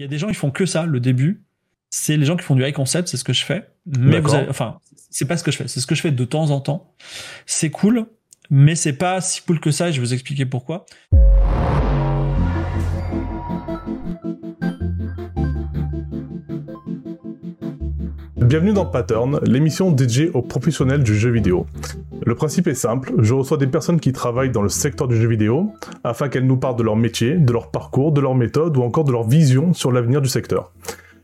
Il y a des gens qui font que ça, le début. C'est les gens qui font du high concept, c'est ce que je fais. Mais vous avez, enfin, c'est pas ce que je fais. C'est ce que je fais de temps en temps. C'est cool, mais c'est pas si cool que ça. Et je vais vous expliquer pourquoi. Bienvenue dans Pattern, l'émission dédiée aux professionnels du jeu vidéo. Le principe est simple, je reçois des personnes qui travaillent dans le secteur du jeu vidéo afin qu'elles nous parlent de leur métier, de leur parcours, de leur méthode ou encore de leur vision sur l'avenir du secteur.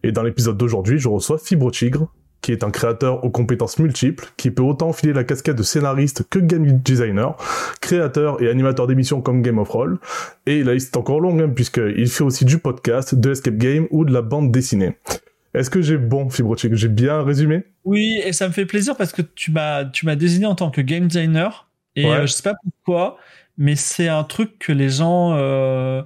Et dans l'épisode d'aujourd'hui, je reçois Fibre Tigre, qui est un créateur aux compétences multiples, qui peut autant filer la casquette de scénariste que game designer, créateur et animateur d'émissions comme Game of Roll. Et la liste est encore longue, hein, puisqu'il fait aussi du podcast, de escape game ou de la bande dessinée. Est-ce que j'ai bon, Fibrochic J'ai bien résumé? Oui, et ça me fait plaisir parce que tu m'as tu m'as désigné en tant que game designer et euh, je sais pas pourquoi, mais c'est un truc que les gens euh,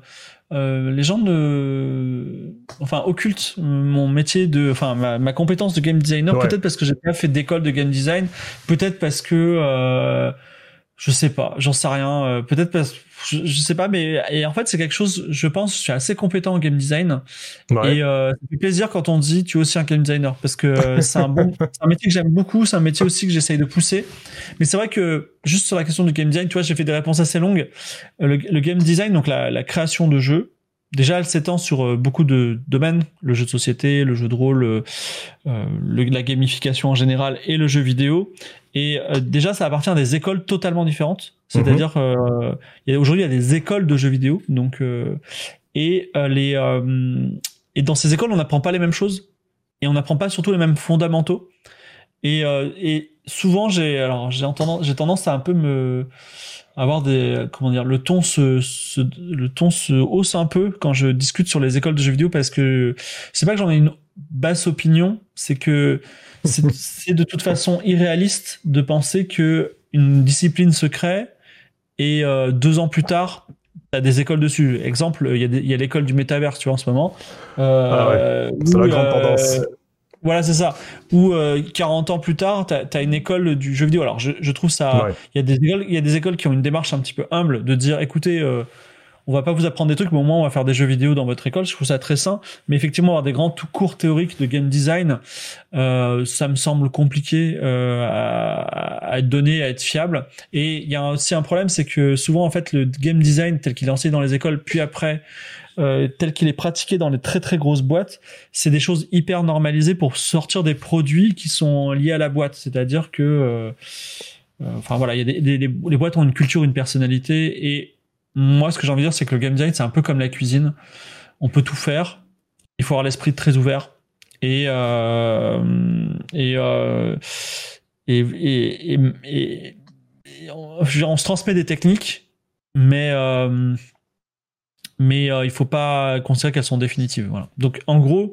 euh, les gens ne enfin occultent mon métier de enfin ma, ma compétence de game designer. Peut-être parce que j'ai pas fait d'école de game design, peut-être parce que je sais pas, j'en sais rien. Euh, peut-être parce, je, je, sais pas, mais et en fait c'est quelque chose. Je pense, je suis assez compétent en game design et euh, ça fait plaisir quand on dit tu es aussi un game designer parce que euh, c'est un bon, c'est un métier que j'aime beaucoup, c'est un métier aussi que j'essaye de pousser. Mais c'est vrai que juste sur la question du game design, tu vois, j'ai fait des réponses assez longues. Euh, le, le game design, donc la, la création de jeux, déjà elle s'étend sur beaucoup de domaines le jeu de société le jeu de rôle euh, le, la gamification en général et le jeu vidéo et euh, déjà, ça appartient à des écoles totalement différentes. C'est-à-dire, euh, aujourd'hui, il y a des écoles de jeux vidéo. Donc, euh, et les et dans ces écoles, on n'apprend pas les mêmes choses et on n'apprend pas surtout les mêmes fondamentaux. Et, et souvent, j'ai alors j'ai tendance, j'ai tendance à un peu me avoir des comment dire le ton se, se, le ton se hausse un peu quand je discute sur les écoles de jeux vidéo parce que c'est pas que j'en ai une basse opinion, c'est que c'est de toute façon irréaliste de penser que une discipline se crée et euh, deux ans plus tard, t'as des écoles dessus. Exemple, il y a, l'école du métaverse, tu vois, en ce moment. Euh, ah ouais. C'est la grande euh, tendance. Voilà, c'est ça. Ou 40 ans plus tard, tu as, une école du jeu vidéo. Alors, je, je trouve ça. Il y a des écoles, il y a des écoles qui ont une démarche un petit peu humble de dire, écoutez, on va pas vous apprendre des trucs, mais au moins on va faire des jeux vidéo dans votre école. Je trouve ça très sain. Mais effectivement, avoir des grands tout cours théoriques de game design, euh, ça me semble compliqué euh, à, être donné, à être fiable. Et il y a aussi un problème, c'est que souvent en fait le game design tel qu'il est enseigné dans les écoles, puis après euh, tel qu'il est pratiqué dans les très très grosses boîtes, c'est des choses hyper normalisées pour sortir des produits qui sont liés à la boîte. C'est-à-dire que enfin voilà, il y a des, les boîtes ont une culture, une personnalité et moi, ce que j'ai envie de dire, c'est que le game design, c'est un peu comme la cuisine. On peut tout faire. Il faut avoir l'esprit très ouvert. Et, euh, et, euh, et, et, et, on, on, se transmet des techniques, mais, euh, mais euh, il faut pas considérer qu'elles sont définitives. Voilà. Donc, en gros,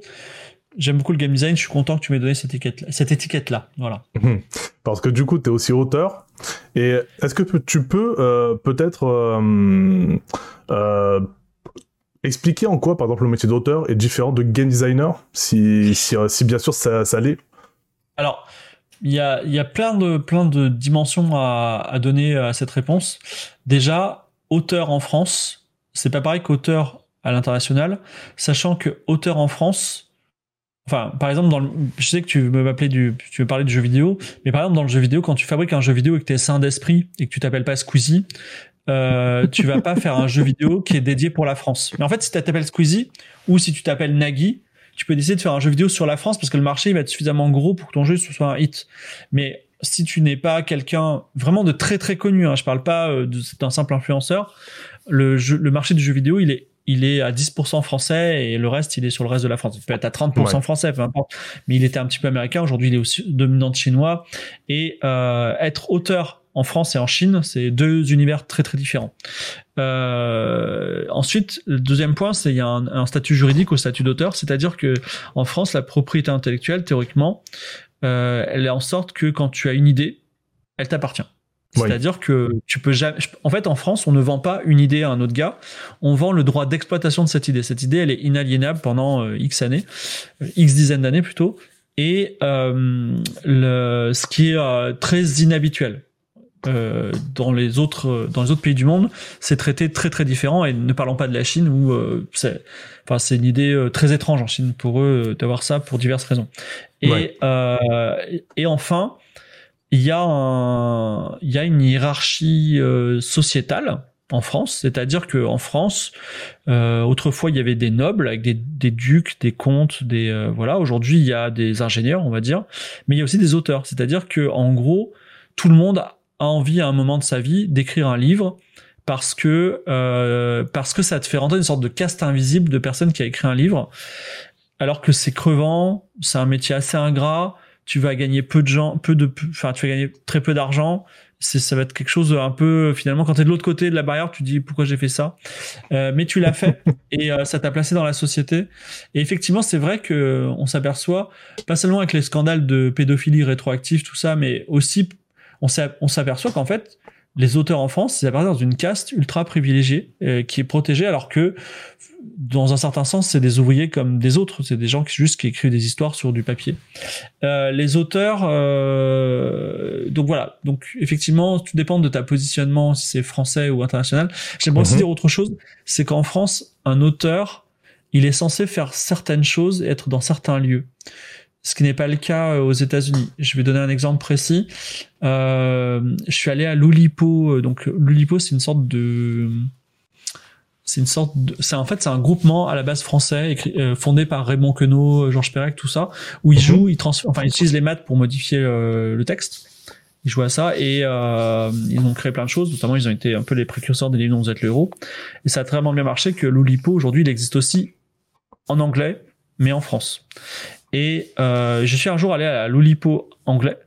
j'aime beaucoup le game design. Je suis content que tu m'aies donné cette étiquette-là. Cette étiquette -là. Voilà. Parce que du coup, tu es aussi auteur. Et est-ce que tu peux euh, peut-être euh, euh, expliquer en quoi, par exemple, le métier d'auteur est différent de game designer, si, si, si bien sûr ça, ça l'est? Alors, il y a, y a plein, de, plein de dimensions à, à donner à cette réponse. Déjà, auteur en France, c'est pas pareil qu'auteur à l'international, sachant que auteur en France, Enfin, par exemple, dans le, je sais que tu veux m'appeler du, tu veux parler de jeux vidéo, mais par exemple dans le jeu vidéo, quand tu fabriques un jeu vidéo et que t'es sain d'esprit et que tu t'appelles pas Squeezie, euh, tu vas pas faire un jeu vidéo qui est dédié pour la France. Mais en fait, si tu t'appelles Squeezie ou si tu t'appelles Nagui, tu peux décider de faire un jeu vidéo sur la France parce que le marché va être suffisamment gros pour que ton jeu soit un hit. Mais si tu n'es pas quelqu'un vraiment de très très connu, hein, je parle pas euh, d'un simple influenceur, le, jeu, le marché du jeu vidéo il est il est à 10% français et le reste, il est sur le reste de la France. Il peut être à 30% français, peu importe. Mais il était un petit peu américain. Aujourd'hui, il est aussi dominant chinois. Et euh, être auteur en France et en Chine, c'est deux univers très très différents. Euh, ensuite, le deuxième point, c'est il y a un, un statut juridique au statut d'auteur, c'est-à-dire que en France, la propriété intellectuelle, théoriquement, euh, elle est en sorte que quand tu as une idée, elle t'appartient. C'est-à-dire que tu peux jamais. En fait, en France, on ne vend pas une idée à un autre gars. On vend le droit d'exploitation de cette idée. Cette idée, elle est inaliénable pendant euh, X années, euh, X dizaines d'années plutôt. Et euh, le, ce qui est très inhabituel. euh, dans les autres dans les autres pays du monde, c'est traité très très différent. Et ne parlons pas de la Chine où c'est enfin c'est une idée très étrange en Chine pour eux d'avoir ça pour diverses raisons. Et et enfin il y a un il y a une hiérarchie sociétale en France, c'est-à-dire que en France, euh, autrefois il y avait des nobles avec des, des ducs, des comtes, des euh, voilà. Aujourd'hui il y a des ingénieurs, on va dire, mais il y a aussi des auteurs. C'est-à-dire que en gros, tout le monde a envie à un moment de sa vie d'écrire un livre parce que euh, parce que ça te fait rentrer une sorte de caste invisible de personne qui a écrit un livre, alors que c'est crevant, c'est un métier assez ingrat. Tu vas gagner peu de gens, peu de, enfin tu vas gagner très peu d'argent. C'est ça va être quelque chose un peu finalement quand tu es de l'autre côté de la barrière tu dis pourquoi j'ai fait ça? Euh, mais tu l'as fait et euh, ça t'a placé dans la société. Et effectivement c'est vrai que on s'aperçoit pas seulement avec les scandales de pédophilie rétroactive tout ça mais aussi on s'aperçoit qu'en fait les auteurs en France, ils appartiennent dans une caste ultra privilégiée euh, qui est protégée, alors que dans un certain sens, c'est des ouvriers comme des autres. C'est des gens qui juste qui écrivent des histoires sur du papier. Euh, les auteurs, euh, donc voilà. Donc effectivement, tout dépend de ta positionnement, si c'est français ou international. J'aimerais aussi mhm. dire autre chose, c'est qu'en France, un auteur, il est censé faire certaines choses et être dans certains lieux ce qui n'est pas le cas euh, aux États-Unis. Je vais donner un exemple précis. Euh, je suis allé à l'Oulipo. Euh, donc l'Oulipo, c'est une sorte de c'est une sorte de, c'est en fait c'est un groupement à la base français écrit, fondé par Raymond Queneau, Georges Perec, tout ça, où ils mhm. jouent, ils transforment, enfin ils utilisent les maths pour modifier le texte. Ils jouent à ça et ils ont créé plein de choses. Notamment, ils ont été un peu les précurseurs des livres dont vous êtes le héros. Et ça a très bien marché que l'Oulipo aujourd'hui, il existe aussi en anglais, mais en France. Et euh, je suis un jour allé à l'Oulipo anglais.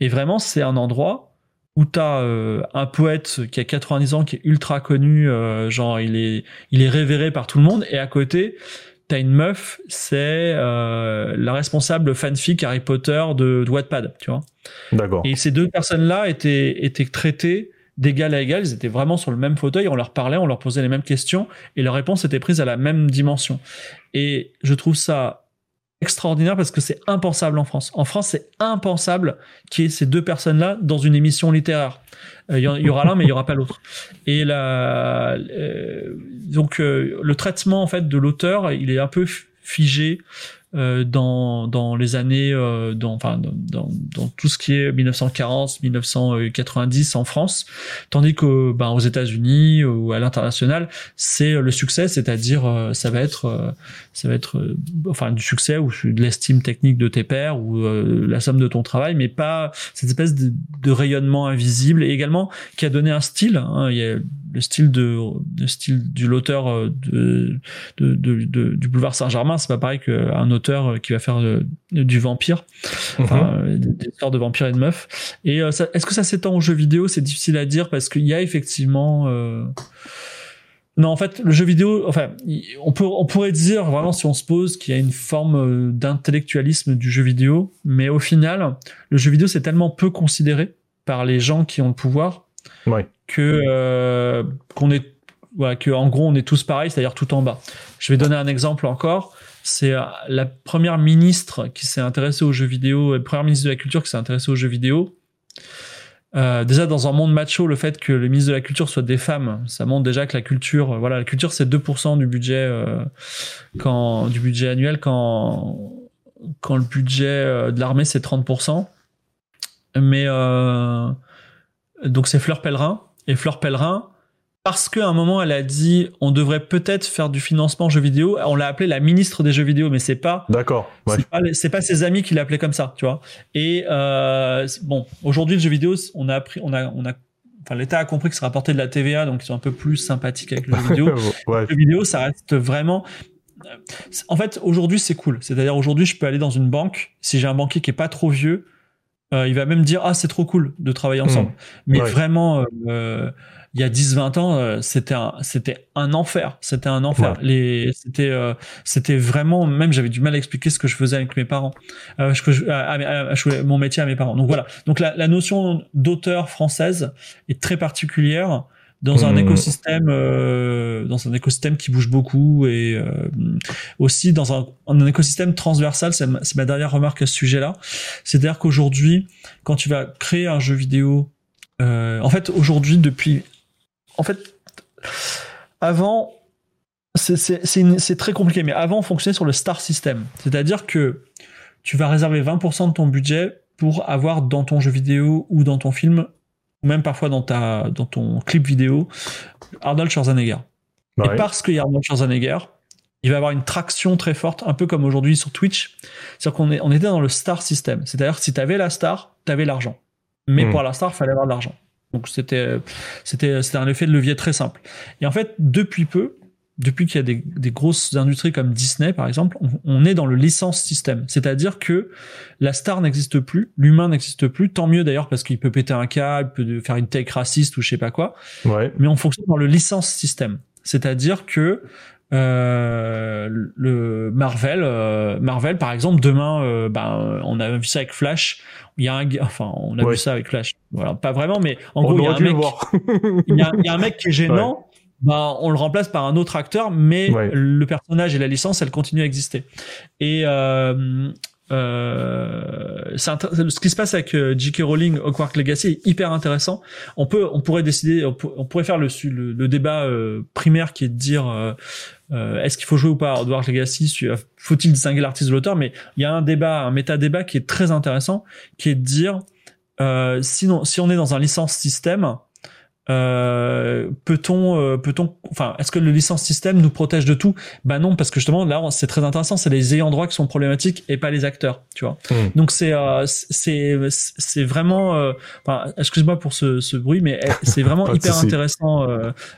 Et vraiment, c'est un endroit où tu as euh, un poète qui a 90 ans, qui est ultra connu, euh, genre il est, il est révéré par tout le monde. Et à côté, tu as une meuf, c'est la responsable fanfic Harry Potter de, de Wattpad, tu vois. D'accord. Et ces deux personnes-là étaient, étaient traitées d'égal à égal, ils étaient vraiment sur le même fauteuil, on leur parlait, on leur posait les mêmes questions, et leurs réponses étaient prises à la même dimension. Et je trouve ça extraordinaire parce que c'est impensable en France. En France, c'est impensable qu'il y ait ces deux personnes-là dans une émission littéraire. Euh, il y, aura l'un, mais il y aura pas l'autre. Et euh, donc euh, le traitement en fait de l'auteur, il est un peu figé euh, dans, les années, euh, dans, enfin, dans, tout ce qui est 1940, 1990 en France, tandis que ben, aux États-Unis ou à l'international, c'est le succès, c'est-à-dire euh, ça va être, ça va être, enfin, du succès ou de l'estime technique de tes pairs ou la somme de ton travail, mais pas cette espèce de, rayonnement invisible et également qui a donné un style. Hein, il y a le style de le style du l'auteur du boulevard Saint-Germain c'est pas pareil qu'un auteur euh, qui va faire euh, du vampire enfin, mhm. des histoires de vampires et de meufs et est-ce que ça s'étend aux jeux vidéo? C'est difficile à dire parce qu'il y a effectivement non, en fait, le jeu vidéo, enfin, on peut, on pourrait dire vraiment si on se pose qu'il y a une forme d'intellectualisme du jeu vidéo, mais au final, le jeu vidéo c'est tellement peu considéré par les gens qui ont le pouvoir que euh, qu'on est voilà, que en gros on est tous pareils, c'est-à-dire tout en bas. Je vais donner un exemple encore. C'est euh, la première ministre qui s'est intéressée aux jeux vidéo, la première ministre de la culture qui s'est intéressée aux jeux vidéo. Euh, déjà dans un monde macho, le fait que le ministre de la culture soit des femmes, ça montre déjà que la culture, voilà, la culture c'est 2% du budget quand du budget annuel quand quand le budget de l'armée c'est 30%. Mais donc c'est Fleur Pellerin. Et Fleur Pellerin, parce qu'à un moment elle a dit on devrait peut-être faire du financement jeux vidéo, on l'a appelée la ministre des jeux vidéo, mais c'est pas. D'accord. C'est pas, ses amis qui l'appelaient comme ça, tu vois. Et euh, bon, aujourd'hui le jeu vidéo, on a appris, on a, on a Enfin, l'État a compris que ça rapportait de la TVA, donc ils sont un peu plus sympathiques avec le jeu vidéo. Le jeu vidéo, ça reste vraiment. En fait, aujourd'hui, c'est cool. C'est-à-dire, aujourd'hui, je peux aller dans une banque. Si j'ai un banquier qui est pas trop vieux, euh, il va même dire ah c'est trop cool de travailler ensemble. Hmm. Mais vraiment, euh, il y a 10-20 ans, euh, c'était un c'était un enfer. C'était un enfer. Les c'était c'était vraiment même j'avais du mal à expliquer ce que je faisais avec mes parents, euh, je, à, mon métier à mes parents. Donc voilà. Donc la, la notion d'auteur française est très particulière dans un mmh. écosystème euh, dans un écosystème qui bouge beaucoup et euh, aussi dans un, un écosystème transversal c'est ma, ma, dernière remarque à ce sujet là c'est à dire qu'aujourd'hui quand tu vas créer un jeu vidéo en fait, aujourd'hui, depuis, en fait, avant, c'est très compliqué, mais avant, on fonctionnait sur le star system. C'est-à-dire que tu vas réserver 20% de ton budget pour avoir dans ton jeu vidéo ou dans ton film, ou même parfois dans, ta, dans ton clip vidéo, Arnold Schwarzenegger. Et parce qu'il y a Arnold Schwarzenegger, il va avoir une traction très forte, un peu comme aujourd'hui sur Twitch. C'est-à-dire qu'on on était dans le star system. C'est-à-dire que si tu avais la star, tu avais l'argent. Mais hmm. pour la star, il fallait avoir de l'argent. Donc c'était c'était c'était un effet de levier très simple. Et en fait, depuis peu, depuis qu'il y a des, des, grosses industries comme Disney par exemple, on, est dans le licence système. C'est-à-dire que la star n'existe plus, l'humain n'existe plus. Tant mieux d'ailleurs parce qu'il peut péter un câble, peut faire une take raciste ou je sais pas quoi. Ouais. Mais on fonctionne dans le licence système. C'est-à-dire que euh, le Marvel, euh, Marvel par exemple, demain, euh, ben, on a vu ça avec Flash. Il y a un, enfin, on a vu ça avec Flash. Voilà, pas vraiment, mais en gros, il y, a un mec, il, y a, il y a un mec qui est gênant. Ben, on le remplace par un autre acteur, mais le personnage et la licence, elle continue à exister. Et euh, euh, ce qui se passe avec euh, J.K. Rowling Hogwarts Legacy est hyper intéressant. On peut, on pourrait décider, on, pourrait faire le, le, débat euh, primaire qui est de dire euh, est-ce qu'il faut jouer ou pas à Hogwarts Legacy Faut-il distinguer l'artiste de l'auteur? Mais il y a un débat, un méta débat qui est très intéressant, qui est de dire sinon, si on est dans un licence système, euh, peut-on, euh, peut-on, enfin, est-ce que le licence système nous protège de tout? Bah non, parce que justement là, c'est très intéressant, c'est les ayants droit qui sont problématiques et pas les acteurs, tu vois. Hmm. Donc c'est, euh, c'est, c'est vraiment, euh, enfin, excuse-moi pour ce, ce, bruit, mais eh, c'est vraiment hyper intéressant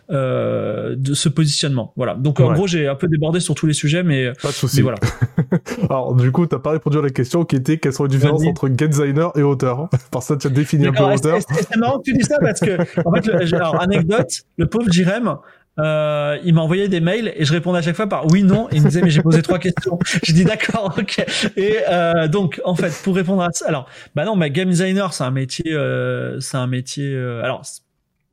de ce positionnement. Voilà. Donc en gros, j'ai un peu débordé sur tous les sujets, mais pas de souci. Voilà. Alors du coup, t'as pas répondu à la question qui était quelles sont les différences entre game designer et auteur? Par ça, tu as défini un peu auteur. C'est marrant que tu dis ça parce que en fait, alors, anecdote, le pauvre Jirem, euh, il m'a envoyé des mails et je répondais à chaque fois par oui non et il me disait mais j'ai posé trois questions. J'ai dit d'accord ok. Et euh, donc en fait pour répondre à ça alors bah non mais game designer c'est un métier euh, c'est un métier euh, alors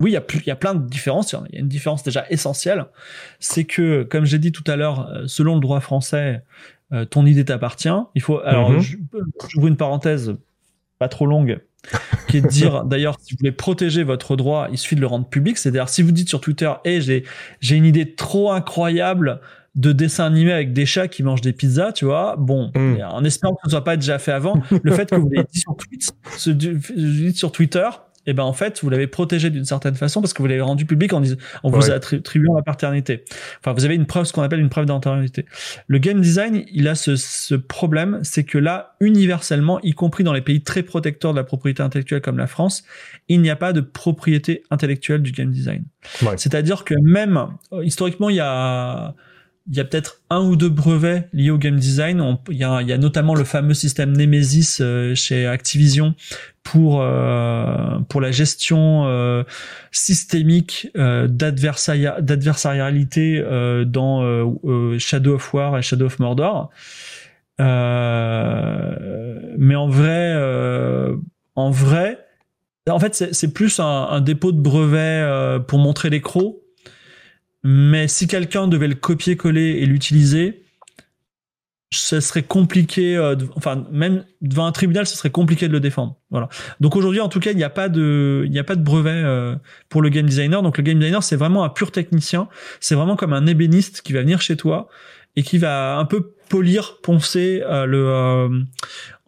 oui il y a il y a plein de différences il y a une différence déjà essentielle. C'est que comme j'ai dit tout à l'heure euh, selon le droit français euh, ton idée t'appartient. Il faut alors mm j'ouvre une parenthèse pas trop longue qui est de dire d'ailleurs si vous voulez protéger votre droit, il suffit de le rendre public. C'est-à-dire si vous dites sur Twitter, hey, j'ai j'ai une idée trop incroyable de dessin animé avec des chats qui mangent des pizzas, tu vois. Bon, mm. en espérant que ce soit pas déjà fait avant, le fait que vous l'ayez dit sur, sur Twitter, et eh ben en fait vous l'avez protégé d'une certaine façon parce que vous l'avez rendu public en, en vous attribuant la paternité. Enfin vous avez une preuve, ce qu'on appelle une preuve d'antériorité. Le game design, il a ce, ce problème, c'est que là universellement, y compris dans les pays très protecteurs de la propriété intellectuelle comme la France, il n'y a pas de propriété intellectuelle du game design. C'est-à-dire que même historiquement il y a il y a peut-être un ou deux brevets liés au game design. il, y a, il, y a, notamment le fameux système Nemesis euh, chez Activision pour euh, pour la gestion euh, systémique euh, d'adversarialité euh, dans Shadow of War et Shadow of Mordor. mais en vrai, en vrai, en fait, c'est plus un, un, dépôt de brevet pour montrer les mais si quelqu'un devait le copier-coller et l'utiliser, ce serait compliqué, euh, enfin même devant un tribunal, ce serait compliqué de le défendre. Voilà. Donc aujourd'hui, en tout cas, il n'y a pas de, il n'y a pas de brevet euh, pour le game designer. Donc le game designer, c'est vraiment un pur technicien. C'est vraiment comme un ébéniste qui va venir chez toi et qui va un peu polir, poncer euh, le, euh,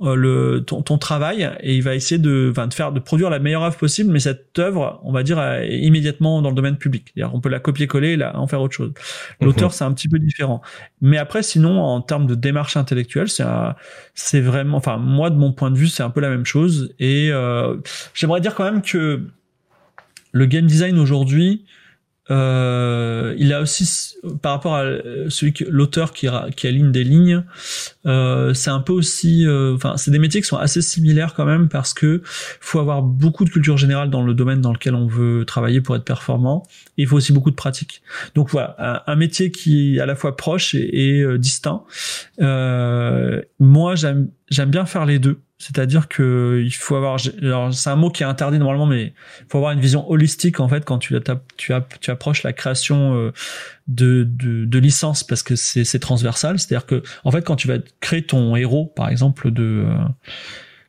euh, le ton, ton, travail et il va essayer de, enfin, de faire, de produire la meilleure œuvre possible, mais cette œuvre, on va dire, est immédiatement dans le domaine public. On peut la copier-coller, et en faire autre chose. L'auteur, mhm. c'est un petit peu différent. Mais après, sinon, en termes de démarche intellectuelle, c'est c'est vraiment, enfin, moi, de mon point de vue, c'est un peu la même chose. Et j'aimerais dire quand même que le game design aujourd'hui, euh, il a aussi, par rapport à celui que l'auteur qui, aligne des lignes, euh, c'est un peu aussi, euh, enfin, c'est des métiers qui sont assez similaires quand même parce que faut avoir beaucoup de culture générale dans le domaine dans lequel on veut travailler pour être performant. Et il faut aussi beaucoup de pratique. Donc voilà, un, métier qui est à la fois proche et, et euh, distinct. moi, j'aime j'aime bien faire les deux. C'est-à-dire que il faut avoir, alors c'est un mot qui est interdit normalement, mais il faut avoir une vision holistique en fait quand tu tu, approches la création euh, de, de, parce que c'est, transversal. C'est-à-dire que en fait quand tu vas créer ton héros, par exemple de euh,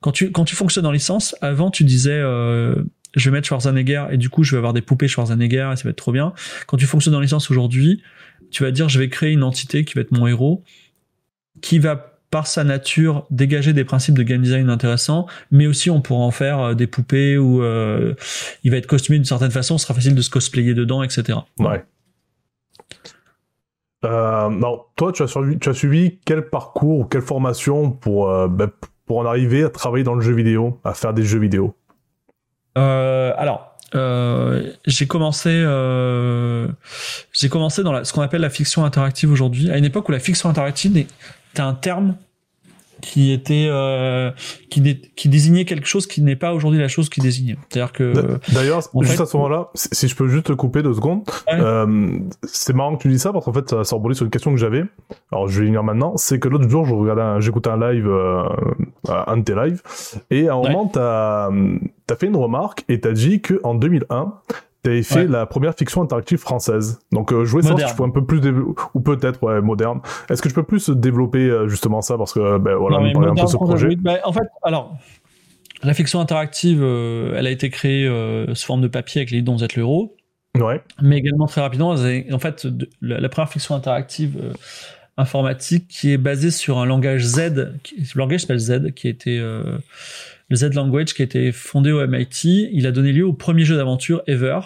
quand tu quand tu fonctionnes en licence, avant tu disais euh, je vais mettre Schwarzenegger et du coup je vais avoir des poupées Schwarzenegger et ça va être trop bien. Quand tu fonctionnes dans licence aujourd'hui, tu vas dire je vais créer une entité qui va être mon héros, qui va par sa nature dégager des principes de game design intéressants, mais aussi on pourra en faire euh, des poupées ou euh, il va être costumé d'une certaine façon, ce sera facile de se cosplayer dedans, etc. Ouais. Euh, non, toi, tu as, suivi, tu as suivi quel parcours ou quelle formation pour, euh, ben, pour en arriver à travailler dans le jeu vidéo, à faire des jeux vidéo? Alors, euh, j'ai commencé, euh, j'ai commencé dans la, ce qu'on appelle la fiction interactive aujourd'hui, à une époque où la fiction interactive était un terme qui était euh, qui, qui désignait quelque chose qui n'est pas aujourd'hui la chose qui désigne. C'est-à-dire que d'ailleurs juste fait, à ce moment-là, si je peux juste te couper deux secondes, ouais. euh, c'est marrant que tu dis ça parce qu'en fait ça, rebondit sur une question que j'avais. Alors je vais venir maintenant, c'est que l'autre jour je regardais, j'écoutais un live, euh, un de tes lives, et à un ouais. moment t'as as fait une remarque et t'as dit que en 2001 T'avais fait ouais. la première fiction interactive française. Donc euh, je voulais savoir si tu peux un peu plus ou peut-être ouais moderne. Est-ce que tu peux plus développer euh, justement ça? Parce que ben voilà, non, on un peu ce projet. Bah, en fait, alors la fiction interactive, euh, elle a été créée euh, sous forme de papier avec les dons êtes l'euro. Ouais. Mais également très rapidement, en fait, de, la, la, première fiction interactive euh, informatique qui est basée sur un langage Z, qui, le langage s'appelle Z, qui a été euh, le Z Language qui a été fondé au MIT. Il a donné lieu au premier jeu d'aventure ever.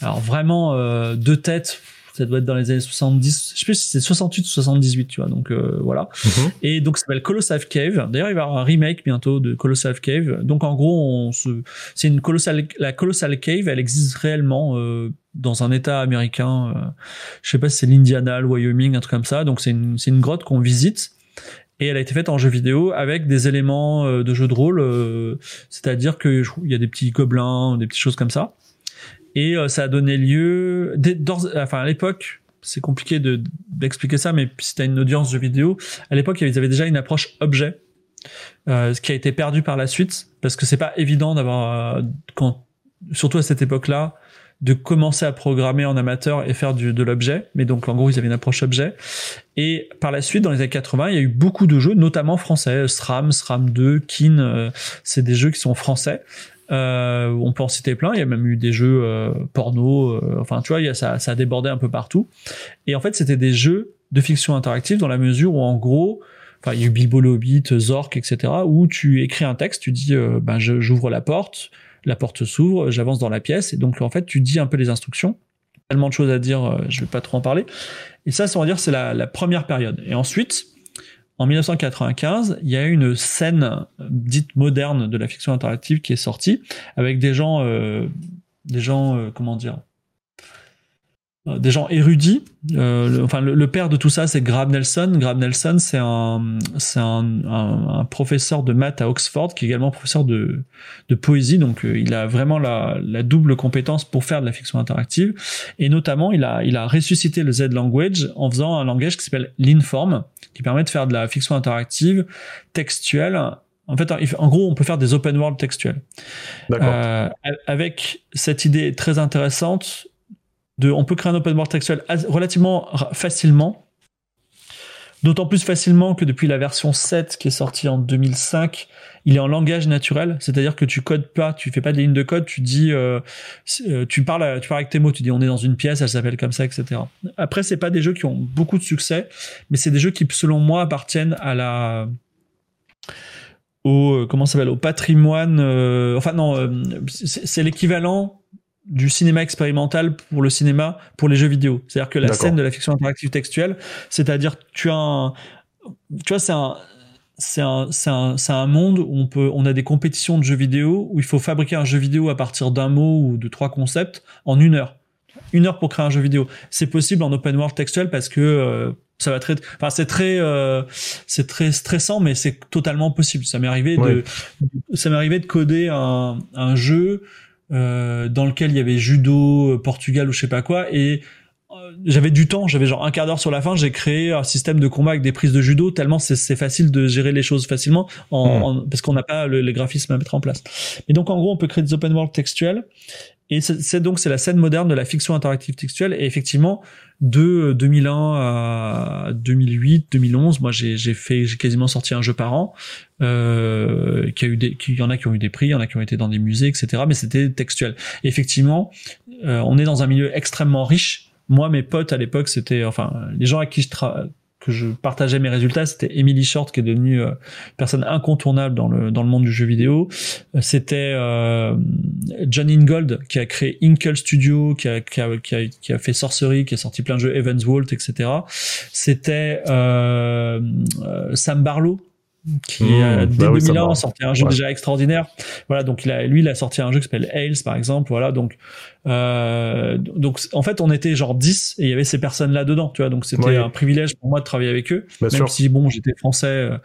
Alors vraiment euh, deux têtes, ça doit être dans les années 70, je sais plus si c'est 68 ou 78, tu vois. Donc euh, voilà. Mm -hmm. Et donc ça s'appelle Colossal Cave. D'ailleurs, il va y avoir un remake bientôt de Colossal Cave. Donc en gros, se c'est une colossal la Colossal Cave, elle existe réellement euh, dans un état américain, euh, je sais pas si c'est l'Indiana, le Wyoming, un truc comme ça. Donc c'est une c'est une grotte qu'on visite et elle a été faite en jeu vidéo avec des éléments euh, de jeu de rôle, euh, c'est-à-dire que il y a des petits gobelins, des petites choses comme ça. Et euh, ça a donné lieu, enfin à l'époque, c'est compliqué de d'expliquer ça, mais si t'as une audience jeu vidéo, à l'époque ils avaient déjà une approche objet, ce qui a été perdu par la suite parce que c'est pas évident d'avoir quand surtout à cette époque-là de commencer à programmer en amateur et faire du, de l'objet. Mais donc, en gros, ils avaient une approche objet. Et par la suite, dans les années 80, il y a eu beaucoup de jeux, notamment français. SRAM, SRAM 2, Kin, euh, c'est des jeux qui sont français. Euh, on peut en citer plein. Il y a même eu des jeux euh, porno. enfin, tu vois, il y a, ça, ça a débordé un peu partout. Et en fait, c'était des jeux de fiction interactive dans la mesure où, en gros, enfin, il y a eu Bilbo le Hobbit, Zork, etc., où tu écris un texte, tu dis, ben, j'ouvre la porte, la porte s'ouvre, j'avance dans la pièce, et donc en fait, tu dis un peu les instructions. Tellement de choses à dire, je vais pas trop en parler. Et ça, on dire, c'est la, première période. Et ensuite, en 1995, il y a une scène dite moderne de la fiction interactive qui est sortie, avec des gens, euh, des gens, euh, comment dire, des gens érudits. Euh, le, enfin, le, le, père de tout ça, c'est Graham Nelson. Graham Nelson, c'est un, c'est un, un, un, professeur de maths à Oxford, qui est également professeur de, de poésie. Donc, euh, il a vraiment la, la, double compétence pour faire de la fiction interactive. Et notamment, il a, il a ressuscité le Z language en faisant un langage qui s'appelle l'inform, qui permet de faire de la fiction interactive textuelle en fait, en gros, on peut faire des open world textuels. Euh, avec cette idée très intéressante de, on peut créer un open world textuel relativement facilement. D'autant plus facilement que depuis la version 7 qui est sortie en 2005, il est en langage naturel, c'est-à-dire que tu codes pas, tu fais pas des lignes de code, tu dis, euh, tu parles, tu parles avec tes mots, tu dis on est dans une pièce, elle s'appelle comme ça, etc. Après, c'est pas des jeux qui ont beaucoup de succès, mais c'est des jeux qui, selon moi, appartiennent à la, au comment s'appelle, au patrimoine. Euh, enfin non, euh, c'est l'équivalent du cinéma expérimental pour le cinéma, pour les jeux vidéo. C'est-à-dire que la scène de la fiction interactive textuelle, c'est-à-dire tu as un, tu vois, c'est un, c'est un, c'est un, c'est un monde où on peut, on a des compétitions de jeux vidéo où il faut fabriquer un jeu vidéo à partir d'un mot ou de trois concepts en une heure. Une heure pour créer un jeu vidéo. C'est possible en open world textuel parce que euh, ça va très, enfin c'est très, euh, c'est très stressant, mais c'est totalement possible. Ça m'est arrivé de, ça m'est arrivé de coder un, un jeu euh, dans lequel il y avait judo, Portugal ou je sais pas quoi, et j'avais du temps, j'avais genre un quart d'heure sur la fin, j'ai créé un système de combat avec des prises de judo tellement c'est facile de gérer les choses facilement en, hmm. parce qu'on n'a pas le, les graphismes à mettre en place. Et donc en gros, on peut créer des open world textuels et c'est donc c'est la scène moderne de la fiction interactive textuelle et effectivement de 2001 à 2008, 2011, moi j'ai fait j'ai quasiment sorti un jeu par an euh, qui a eu des qui y en a qui ont eu des prix, il y en a qui ont été dans des musées etc. Mais c'était textuel. Effectivement, euh, on est dans un milieu extrêmement riche. Moi mes potes à l'époque c'était enfin les gens à qui je travaille que je partageais mes résultats, c'était Emily Short qui est devenue euh, personne incontournable dans le dans le monde du jeu vidéo. Euh, c'était euh, John Ingold qui a créé Inkle Studio, qui a, qui a, qui a, fait Sorcery, qui a sorti plein de jeux Evans Vault, etc. C'était Sam Barlow qui mmh, dès 2001 bah a sorti un jeu déjà extraordinaire. Voilà, donc il a, lui il a sorti un jeu qui s'appelle Hales par exemple. Voilà, donc euh, donc en fait on était genre 10 et il y avait ces personnes là dedans, tu vois. Donc c'était un privilège pour moi de travailler avec eux, même si bon j'étais français. Euh,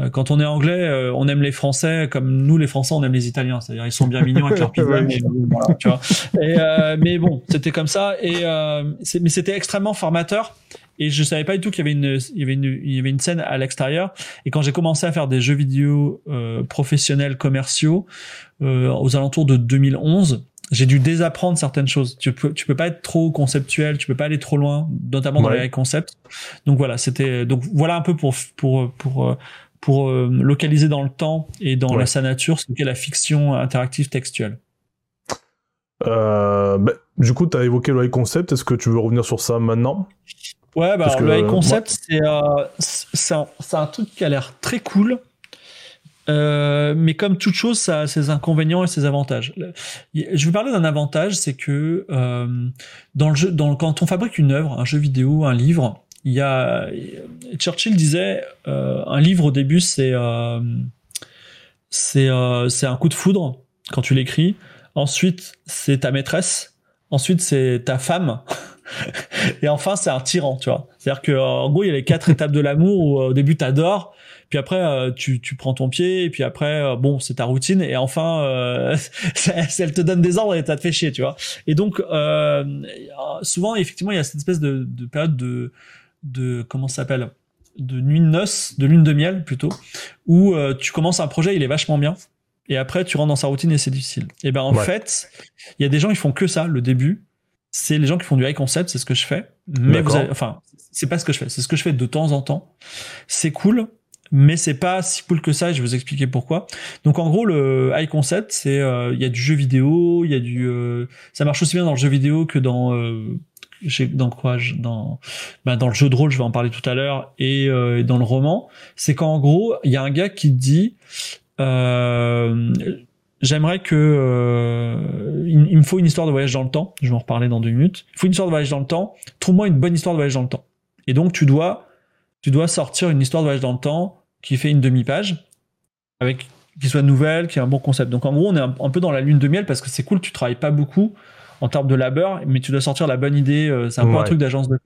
euh, quand on est anglais, euh, on aime les Français comme nous les Français on aime les Italiens. C'est-à-dire ils sont bien mignons avec leur pizza, mais, voilà, tu vois. Et, mais bon c'était comme ça et mais c'était extrêmement formateur et je savais pas du tout qu'il y avait une il y avait une il y avait une scène à l'extérieur et quand j'ai commencé à faire des jeux vidéo euh, professionnels commerciaux euh, aux alentours de 2011 j'ai dû désapprendre certaines choses. Tu peux, tu peux pas être trop conceptuel, tu peux pas aller trop loin, notamment dans les concepts. Donc voilà, c'était, donc voilà un peu pour, pour, pour, pour, euh, localiser dans le temps et dans la sa nature ce qu'est la fiction interactive textuelle. Euh, bah, du coup, tu as évoqué le high concept. Est-ce que tu veux revenir sur ça maintenant? Ouais, bah le high concept, euh, c'est un, un, truc qui a l'air très cool. Euh, mais comme toute chose, ça a ses inconvénients et ses avantages. Je vais parler d'un avantage, c'est que euh, dans le jeu, dans quand on fabrique une œuvre, un jeu vidéo, un livre, il y a Churchill disait euh, un livre au début c'est euh, c'est euh, c'est un coup de foudre quand tu l'écris. Ensuite c'est ta maîtresse. Ensuite c'est ta femme. et enfin, c'est un tyran, tu vois. C'est-à-dire que en gros, il y a les quatre étapes de l'amour où au début t'adores, puis après euh, tu, tu prends ton pied, et puis après euh, bon, c'est ta routine, et enfin, euh, elle te donne des ordres et t'as te fait chier, tu vois. Et donc euh, souvent, effectivement, il y a cette espèce de, de période de de comment ça s'appelle de nuit de noces, de lune de miel plutôt, où tu commences un projet, il est vachement bien, et après tu rentres dans sa routine et c'est difficile. Et ben en fait, il y a des gens ils font que ça le début c'est les gens qui font du high concept, c'est ce que je fais. Mais vous enfin, c'est pas ce que je fais, c'est ce que je fais de temps en temps. C'est cool, mais c'est pas si cool que ça. Et je vais vous expliquer pourquoi. Donc en gros, le high concept, c'est euh, il y a du jeu vidéo, il y a du, euh, ça marche aussi bien dans le jeu vidéo que dans euh, dans quoi dans bah, dans le jeu de rôle je vais en parler tout à l'heure et euh, dans le roman c'est qu'en gros il y a un gars qui dit euh, j'aimerais que euh, il, me faut une histoire de voyage dans le temps. Je vais en reparler dans deux minutes. Il faut une histoire de voyage dans le temps. Trouve-moi une bonne histoire de voyage dans le temps. Et donc tu dois tu dois sortir une histoire de voyage dans le temps qui fait une demi-page avec qui soit nouvelle, qui a un bon concept. Donc en gros, on est un, peu dans la lune de miel parce que c'est cool, tu travailles pas beaucoup en termes de labeur, mais tu dois sortir la bonne idée. Euh, c'est un peu un truc d'agence de.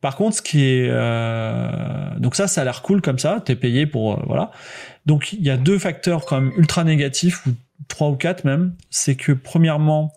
Par contre, ce qui est euh, donc ça, ça a l'air cool comme ça. T'es payé pour euh, voilà. Donc il y a deux facteurs quand même ultra négatifs trois ou quatre même, c'est que premièrement,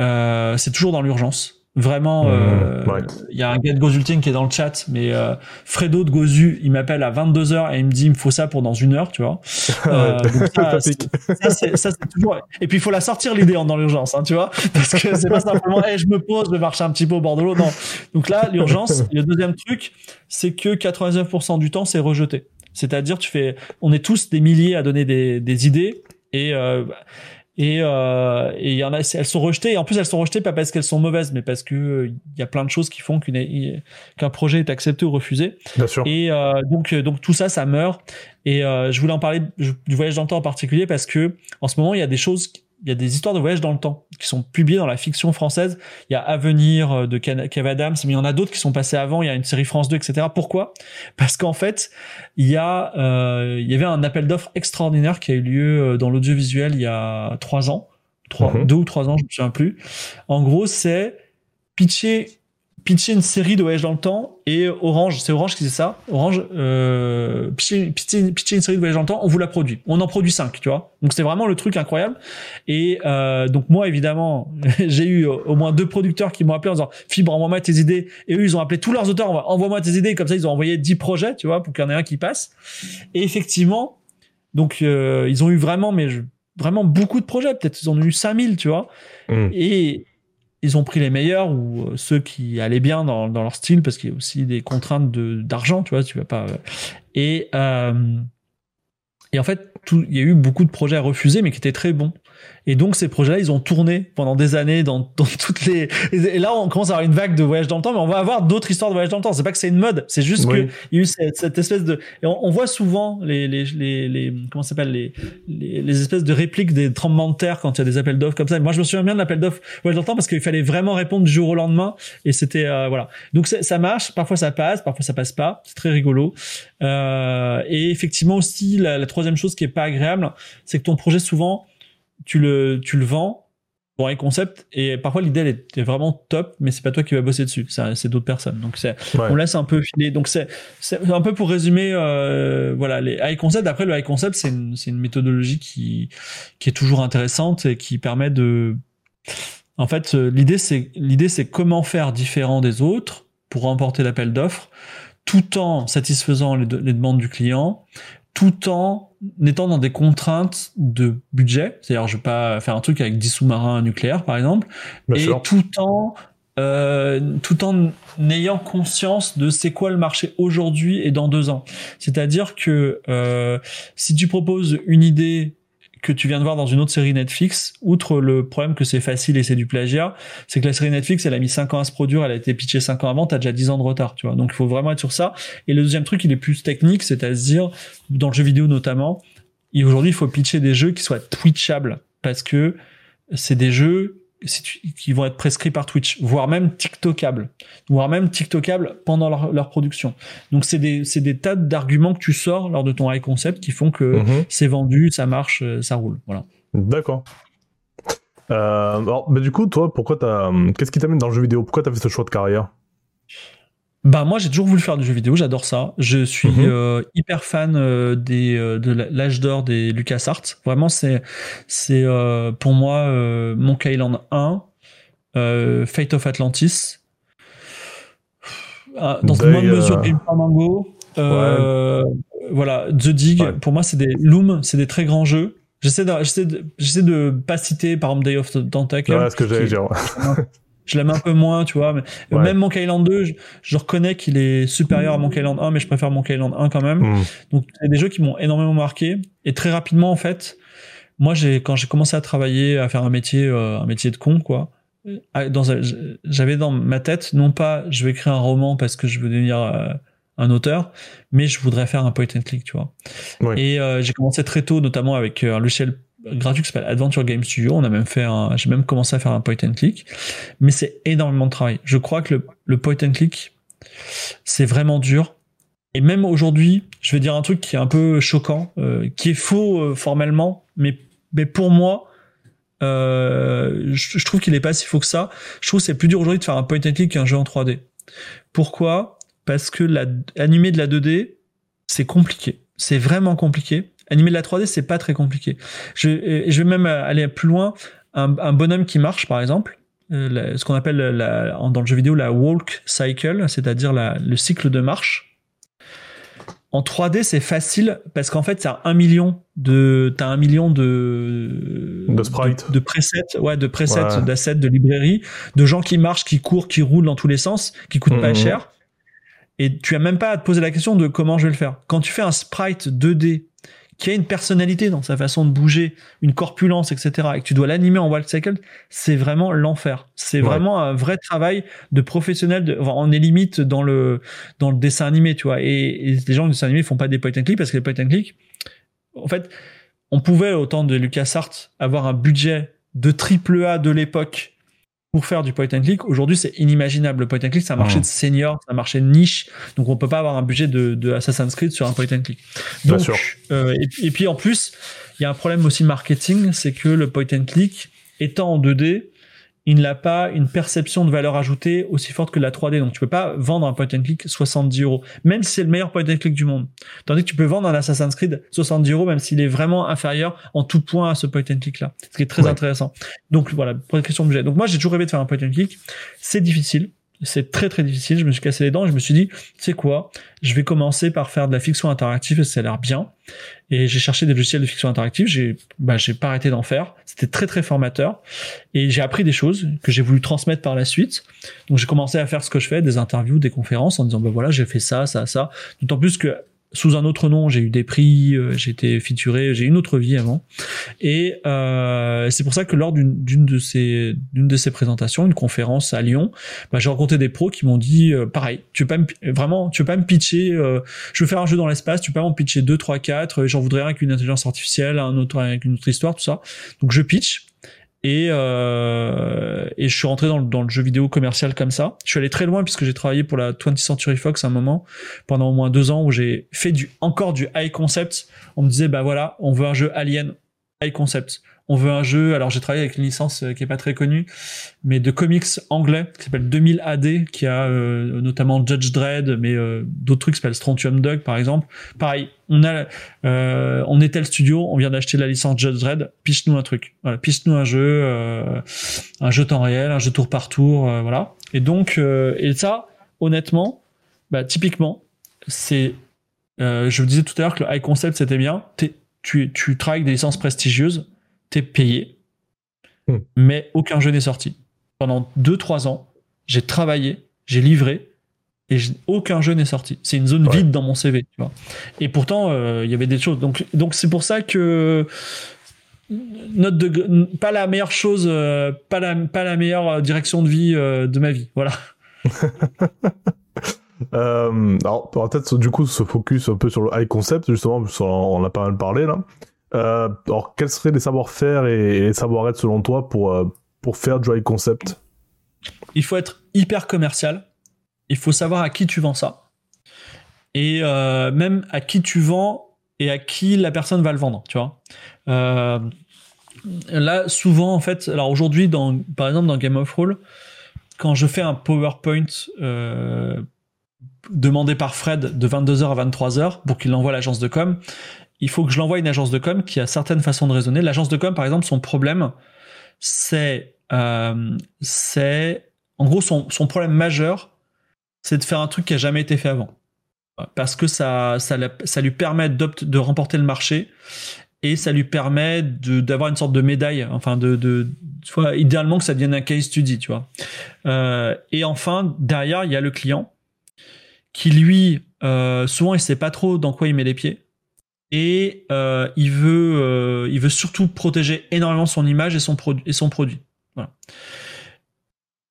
euh, c'est toujours dans l'urgence. Vraiment, mmh, euh, il y a un gars de Gozulting qui est dans le chat, mais euh, Fredo de Gozu, il m'appelle à 22h et il me dit il me faut ça pour dans une heure, tu vois. Euh, ça, c'est toujours... Et puis il faut la sortir l'idée dans l'urgence, hein, tu vois, parce que c'est pas simplement hey, je me pose, je vais marcher un petit peu au bord de l'eau, non. Donc là, l'urgence. le deuxième truc, c'est que 99% du temps, c'est rejeté. C'est-à-dire, tu fais, on est tous des milliers à donner des, des idées et euh, et euh, et y en a elles sont rejetées. Et en plus elles sont rejetées pas parce qu'elles sont mauvaises mais parce que il y a plein de choses qui font qu'une qu'un projet est accepté ou refusé. Bien sûr. et euh, donc donc tout ça ça meurt. Et euh, je voulais en parler du voyage dans le temps en particulier parce que en ce moment il y a des choses il y a des histoires de voyage dans le temps qui sont publiées dans la fiction française. Il y a Avenir euh, de Kev Adams, mais il y en a d'autres qui sont passés avant. Il y a une série France 2, etc. Pourquoi? Parce qu'en fait, il y a, euh, il y avait un appel d'offres extraordinaire qui a eu lieu euh, dans l'audiovisuel il y a trois ans, trois, mhm. deux ou trois ans, je me souviens plus. En gros, c'est pitcher pitcher une série de voyages dans le temps et Orange, c'est Orange qui fait ça. Orange euh, pitcher, pitcher, une série de voyages dans le temps, on vous la produit. On en produit cinq, tu vois. Donc c'est vraiment le truc incroyable. Et euh, donc moi évidemment, j'ai eu au moins deux producteurs qui m'ont appelé en disant Fibre, envoie-moi tes idées. Et eux ils ont appelé tous leurs auteurs, envoie-moi tes idées. Comme ça ils ont envoyé dix projets, tu vois, pour qu'il y en ait un qui passe. Et effectivement, donc euh, ils ont eu vraiment, mais vraiment beaucoup de projets. Peut-être ils en ont eu 5000, tu vois. Mmh. Et ils ont pris les meilleurs ou euh, ceux qui allaient bien dans, dans leur style parce qu'il y a aussi des contraintes de d'argent, tu vois, tu vas pas. Euh, et euh, et en fait, il y a eu beaucoup de projets refusés, mais qui étaient très bons. Et donc ces projets-là, ils ont tourné pendant des années dans, dans toutes les. Et là, on commence à avoir une vague de voyage dans le temps, mais on va avoir d'autres histoires de voyage dans le temps. C'est pas que c'est une mode, c'est juste qu'il y a eu cette, espèce de. Et on, voit souvent les les les, les comment s'appelle les, les, les espèces de répliques des tremblements de terre quand il y a des appels d'offres comme ça. moi, je me souviens bien de l'appel d'offres voyage dans le temps parce qu'il fallait vraiment répondre du jour au lendemain et c'était euh, voilà. Donc ça marche. Parfois ça passe, parfois ça passe pas. C'est très rigolo. Euh, et effectivement aussi la, la troisième chose qui est pas agréable, c'est que ton projet souvent tu le, tu le vends pour un concept et parfois l'idée elle est vraiment top mais c'est pas toi qui vas bosser dessus. C'est d'autres personnes. Donc c'est on laisse un peu filer. Donc c'est un peu pour résumer euh, voilà les high concept. Après le high concept c'est une, une méthodologie qui qui est toujours intéressante et qui permet de en fait l'idée c'est l'idée c'est comment faire différent des autres pour remporter l'appel d'offres tout en satisfaisant les, les demandes du client tout en étant dans des contraintes de budget, c'est-à-dire je vais pas faire un truc avec 10 sous-marins nucléaires par exemple, et tout en euh, tout en ayant conscience de c'est quoi le marché aujourd'hui et dans deux ans. C'est-à-dire que euh, si tu proposes une idée que tu viens de voir dans une autre série Netflix, outre le problème que c'est facile et c'est du plagiat, c'est que la série Netflix, elle a mis 5 ans à se produire, elle a été pitchée 5 ans avant, t'as déjà 10 ans de retard, tu vois. Donc il faut vraiment être sur ça. Et le deuxième truc, il est plus technique, c'est-à-dire, dans le jeu vidéo notamment, aujourd'hui, il faut pitcher des jeux qui soient twitchables, parce que c'est des jeux qui vont être prescrits par Twitch, voire même TikTokables, voire même TikTokables pendant leur, leur production. Donc c'est des, c'est des tas d'arguments que tu sors lors de ton high concept qui font que mhm. c'est vendu, ça marche, euh, ça roule. Voilà. D'accord. Euh, alors, bah, du coup, toi, pourquoi t'as, qu'est-ce qui t'amène dans le jeu vidéo? Pourquoi t'as fait ce choix de carrière? Bah moi j'ai toujours voulu faire du jeu vidéo, j'adore ça. Je suis mhm. euh, hyper fan euh, des euh, de l'âge d'or des LucasArts. Vraiment c'est c'est pour moi Monkey Island 1, Fate of Atlantis. Ah, dans une moindre mesure Game Mango. Voilà, The Dig. Pour moi c'est des Loom, c'est des très grands jeux. J'essaie de j'essaie de j'essaie de pas citer par exemple Day of the Tentacle. Ouais, ce que j'allais dire. je l'aime un peu moins, tu vois. Mais Même Monkey Island 2, je, reconnais qu'il est supérieur à Monkey Island 1, mais je préfère Monkey Island 1 quand même. Hmm. Donc, c'est des jeux qui m'ont énormément marqué. Et très rapidement, en fait, moi, j'ai quand j'ai commencé à travailler, à faire un métier, euh, un métier de con, quoi. J'avais dans ma tête, non pas je vais écrire un roman parce que je veux devenir euh, un auteur, mais je voudrais faire un point and click, tu vois. Et euh, j'ai commencé très tôt, notamment avec un logiciel gratuit qui s'appelle Adventure Game Studio. On a même fait un, j'ai même commencé à faire un point and click, mais c'est énormément de travail. Je crois que le, point and click, c'est vraiment dur. Et même aujourd'hui, je vais dire un truc qui est un peu choquant, euh, qui est faux euh, formellement, mais, mais pour moi, euh, je, trouve qu'il est pas si faux que ça. Je trouve que c'est plus dur aujourd'hui de faire un point and click qu'un jeu en 3D. Pourquoi? Parce que la, de la 2D, c'est compliqué. C'est vraiment compliqué. Animer de la 3D, c'est pas très compliqué. Je, je vais même aller plus loin. Un, un bonhomme qui marche, par exemple, euh, ce qu'on appelle la, dans le jeu vidéo la walk cycle, c'est-à-dire le cycle de marche. En 3D, c'est facile parce qu'en fait, t'as un million de, t'as un million de, de sprites, de, presets, ouais, de presets, d'assets, de librairies, de gens qui marchent, qui courent, qui roulent dans tous les sens, qui coûtent pas mhm. cher. Et tu as même pas à te poser la question de comment je vais le faire. Quand tu fais un sprite 2D qui a une personnalité dans sa façon de bouger, une corpulence, etc., et que tu dois l'animer en wild cycle, c'est vraiment l'enfer. C'est vraiment un vrai travail de professionnel. De, enfin, on est limite dans le dans le dessin animé, tu vois. Et, les gens du dessin animé font pas des point and click parce que les point and click, en fait, on pouvait au temps de LucasArts avoir un budget de triple A de l'époque pour faire du point and click. Aujourd'hui, c'est inimaginable. Le point and click, c'est un marché mmh. de senior, c'est un marché de niche. Donc, on peut pas avoir un budget de, de Assassin's Creed sur un point and click. Donc, euh, et, puis en plus, il y a un problème aussi marketing, c'est que le point and click étant en 2D, il n'a pas une perception de valeur ajoutée aussi forte que la 3D. Donc tu peux pas vendre un point and click 70 euros, même si c'est le meilleur point and click du monde. Tandis que tu peux vendre un Assassin's Creed 70 euros, même s'il est vraiment inférieur en tout point à ce point and click là. Ce qui est très intéressant. Donc voilà, pour la question de budget. Donc moi j'ai toujours rêvé de faire un point and click. C'est difficile. C'est très très difficile. Je me suis cassé les dents. Et je me suis dit, c'est quoi? Je vais commencer par faire de la fiction interactive et ça a l'air bien. Et j'ai cherché des logiciels de fiction interactive. J'ai bah j'ai pas arrêté d'en faire. C'était très très formateur. Et j'ai appris des choses que j'ai voulu transmettre par la suite. Donc j'ai commencé à faire ce que je fais, des interviews, des conférences, en disant bah voilà j'ai fait ça, ça, ça. D'autant plus que sous un autre nom, j'ai eu des prix, euh, j'ai été featuré, j'ai une autre vie avant. Et euh, c'est pour ça que lors d'une de ces d'une de ces présentations, une conférence à Lyon, bah, j'ai rencontré des pros qui m'ont dit euh, pareil, tu veux pas me, vraiment, tu veux pas me pitcher, euh, je veux faire un jeu dans l'espace, tu peux pas m'en pitcher 2 3 4, j'en voudrais un avec une intelligence artificielle, un autre avec une autre histoire, tout ça. Donc je pitch et, euh, et je suis rentré dans le, jeu vidéo commercial comme ça. Je suis allé très loin puisque j'ai travaillé pour la 20th Century Fox un moment, pendant au moins deux ans, où j'ai fait encore du high concept. On me disait, bah voilà, on veut un jeu Alien high concept on veut un jeu. Alors j'ai travaillé avec une licence euh, qui est pas très connue, mais de comics anglais qui s'appelle 2000 AD, qui a euh, notamment Judge Dredd, mais euh, d'autres trucs s'appellent Strontium Dog par exemple. Pareil, on a, on est tel studio, on vient d'acheter la licence Judge Dredd, piche-nous un truc. Voilà, piche-nous un jeu, un jeu temps réel, un jeu tour par tour, voilà. Et donc, et ça, honnêtement, bah typiquement, c'est, je vous disais tout à l'heure que le high concept c'était bien. Tu, tu travailles avec des licences prestigieuses t'es payé, hmm. mais aucun jeu n'est sorti. Pendant 2-3 ans, j'ai travaillé, j'ai livré, et aucun jeu n'est sorti. C'est une zone vide dans mon CV, tu vois. Et pourtant, euh, il y avait des choses. Donc, donc c'est pour ça que note de pas la meilleure chose, euh, pas la pas la meilleure direction de vie euh, de ma vie, voilà. alors, peut-être du coup se focus un peu sur le high concept justement, on a pas mal parlé là. Euh, alors, quels seraient les savoir-faire et les savoir-être selon toi pour, euh, pour faire high concept? Il faut être hyper commercial. Il faut savoir à qui tu vends ça. Et euh, même à qui tu vends et à qui la personne va le vendre, tu vois. là, souvent, en fait, alors aujourd'hui, par exemple, dans Game of Thrones, quand je fais un PowerPoint demandé par Fred de 22h à 23h pour qu'il l'envoie à l'agence de com, il faut que je l'envoie à une agence de com qui a certaines façons de raisonner. L'agence de com, par exemple, son problème, c'est, euh, c'est, en gros, son, son problème majeur, c'est de faire un truc qui a jamais été fait avant, parce que ça, ça, ça lui permet de remporter le marché et ça lui permet d'avoir une sorte de médaille, enfin de, de, idéalement que ça devienne un case study, tu vois. Euh, et enfin, derrière, il y a le client qui lui, euh, souvent, il sait pas trop dans quoi il met les pieds et euh, il veut euh, il veut surtout protéger énormément son image et son produit et son produit. Voilà.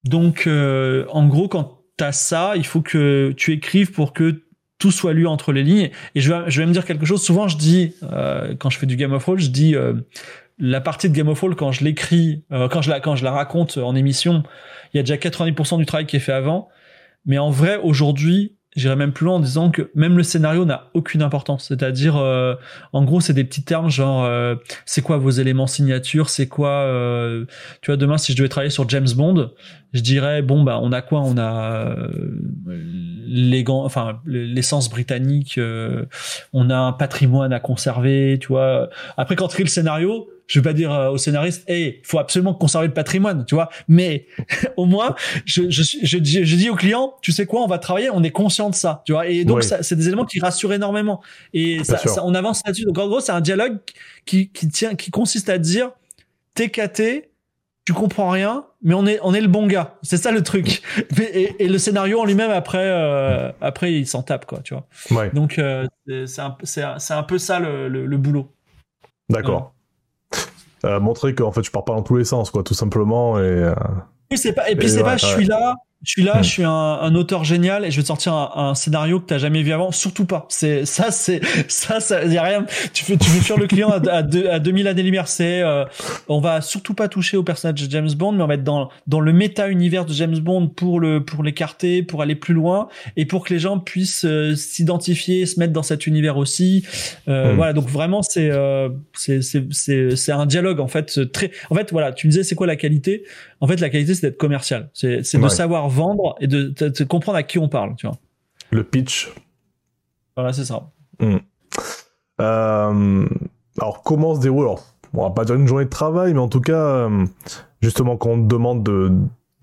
donc euh, en gros quand tu as ça il faut que tu écrives pour que tout soit lu entre les lignes. Et je vais je vais me dire quelque chose. Souvent je dis quand je fais du Game of Thrones je dis la partie de Game of Thrones quand je l'écris quand je la quand je la raconte en émission il y a déjà 90% du travail qui est fait avant. Mais en vrai aujourd'hui J'irais même plus loin en disant que même le scénario n'a aucune importance. C'est-à-dire, euh, en gros, c'est des petits termes genre, euh, c'est quoi vos éléments signature, c'est quoi, euh, tu vois, demain si je devais travailler sur James Bond, je dirais bon bah on a quoi, on a les enfin l'essence britannique, on a un patrimoine à conserver, tu vois. Après quand tu le scénario, je vais pas dire euh, au scénariste, hey, faut absolument conserver le patrimoine, tu vois. Mais au moins, je, je, je, je, dis au client, tu sais quoi, on va travailler, on est conscient de ça, tu vois. Et donc, c'est des éléments qui rassurent énormément. Et ça, on avance là-dessus. Donc, en gros, c'est un dialogue qui, qui tient, qui consiste à dire, t'es caté, tu comprends rien, mais on est, on est le bon gars. C'est ça le truc. Et, et, le scénario en lui-même, après, euh, après, il s'en tape, quoi, tu vois. Ouais. Donc, euh, c'est un, un, peu ça le, le, boulot. D'accord. Euh, montrer qu'en fait je pars pas dans tous les sens quoi tout simplement et euh, c'est pas et puis c'est pas je suis là je suis là, je suis un, un auteur génial et je vais te sortir un, un scénario que t'as jamais vu avant. Surtout pas. C'est ça, c'est ça, ça y a rien. Tu fais, tu veux fuir le client à, à, deux- à 2000 années-lumière. C'est, euh, on va surtout pas toucher au personnage de James Bond, mais on va être dans dans le méta univers de James Bond pour le pour l'écarter, pour aller plus loin et pour que les gens puissent euh, s'identifier, se mettre dans cet univers aussi. Euh, Hmm. Voilà. Donc vraiment, c'est euh, c'est c'est c'est c'est un dialogue en fait très. En fait, voilà. Tu me disais, c'est quoi la qualité? En fait, la qualité, c'est d'être commercial. C'est de savoir vendre et de, de- de comprendre à qui on parle. Tu vois. Le pitch. Voilà, c'est ça. Euh, alors, comment se déroule alors, On va pas dire une journée de travail, mais en tout cas, euh, justement, quand on te demande de,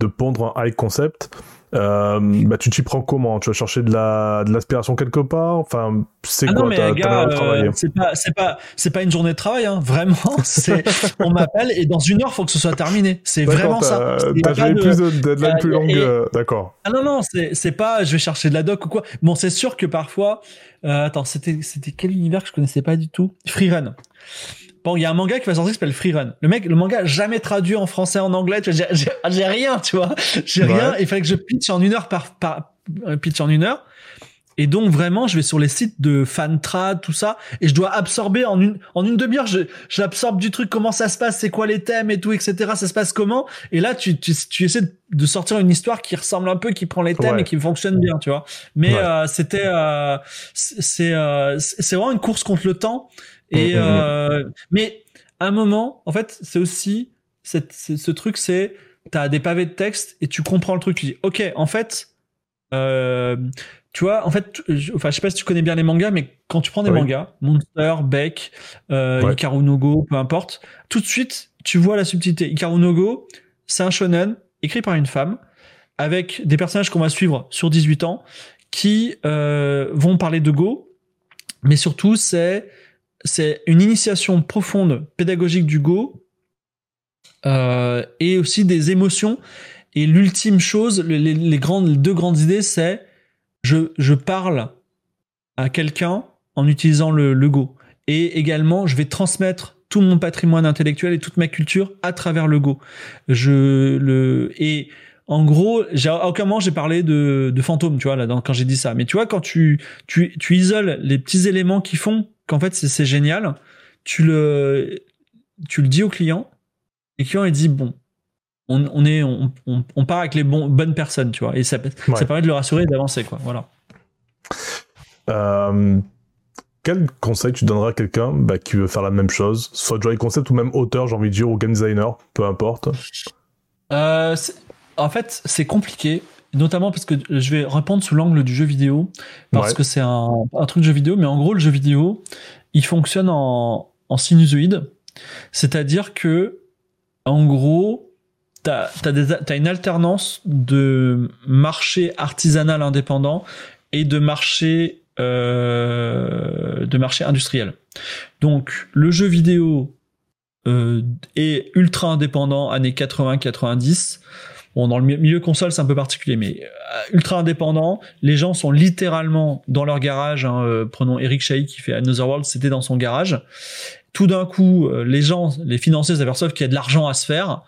de pondre un high concept, euh, bah, tu t'y prends comment? Tu vas chercher de la de l'aspiration quelque part? Enfin, c'est Ah quoi ta, gars, euh, c'est pas c'est pas c'est pas une journée de travail hein, vraiment. C'est on m'appelle et dans une heure faut que ce soit terminé. C'est vraiment ça. t'as- de- plus de deadline euh, plus longue, euh, d'accord. Ah non non c'est c'est pas je vais chercher de la doc ou quoi. Bon c'est sûr que parfois euh, attends c'était c'était quel univers que je connaissais pas du tout? Freerun. Bon, il y a un manga qui va sortir qui s'appelle Freerun. Le mec, le manga jamais traduit en français, en anglais. tu vois, J'ai rien, tu vois. J'ai Ouais. rien. Il fallait que je pitch en une heure par, par un pitch en une heure. Et donc vraiment, je vais sur les sites de fantrad, tout ça, et je dois absorber en une en une demi-heure. Je j'absorbe du truc, comment ça se passe, c'est quoi les thèmes et tout, etc. Ça se passe comment Et là, tu tu, tu essaies de- sortir une histoire qui ressemble un peu, qui prend les thèmes Ouais. et qui fonctionne bien, tu vois. Mais Ouais. euh, c'était euh, c'est euh, c'est vraiment une course contre le temps. Et Mm, mm, mm. euh, mais à un moment, en fait, c'est aussi cette, c'est- ce truc, c'est t'as des pavés de texte et tu comprends le truc. Tu dis, ok, en fait, euh, tu vois, en fait, je- enfin, je sais pas si tu connais bien les mangas, mais quand tu prends des Oui. mangas, Monster, Beck, euh, Ouais. Hikaru no Go, peu importe, tout de suite, tu vois la subtilité. Hikaru no Go, c'est un shonen écrit par une femme avec des personnages qu'on va suivre sur 18 ans qui euh, vont parler de Go, mais surtout c'est c'est une initiation profonde pédagogique du Go euh, et aussi des émotions. Et l'ultime chose, le- les, grandes, deux grandes idées, c'est je, je parle à quelqu'un en utilisant le, le Go. Et également, je vais transmettre tout mon patrimoine intellectuel et toute ma culture à travers le Go. Je le et en gros, à aucun moment j'ai parlé de, de fantômes, tu vois là dans- quand j'ai dit ça. Mais tu vois quand tu tu tu isoles les petits éléments qui font qu'en fait c'est génial, tu le tu le dis au client et le client il dit bon on, on est on, on, on part avec les bonnes personnes, tu vois et ça Ouais. ça permet de le rassurer et d'avancer quoi. Voilà. Euh, quel conseil tu donneras à quelqu'un bah, qui veut faire la même chose, soit Joy Concept ou même auteur, j'ai envie de dire, ou game designer, peu importe? Euh, en fait, c'est compliqué, notamment parce que je vais répondre sous l'angle du jeu vidéo, parce Ouais. que c'est un, un truc de jeu vidéo, mais en gros, le jeu vidéo, il fonctionne en, en sinusoïde, c'est-à-dire que, en gros, t'as as, une alternance de marché artisanal indépendant et de marché euh, de marché industriel. Donc, le jeu vidéo euh, est ultra indépendant années 80-90. Bon, dans le mi- milieu console, c'est un peu particulier, mais euh, ultra indépendant. Les gens sont littéralement dans leur garage. hein, euh, prenons Eric Chahi qui fait Another World, c'était dans son garage. Tout d'un coup, euh, les gens, les financiers s'aperçoivent qu'il y a de l'argent à se faire.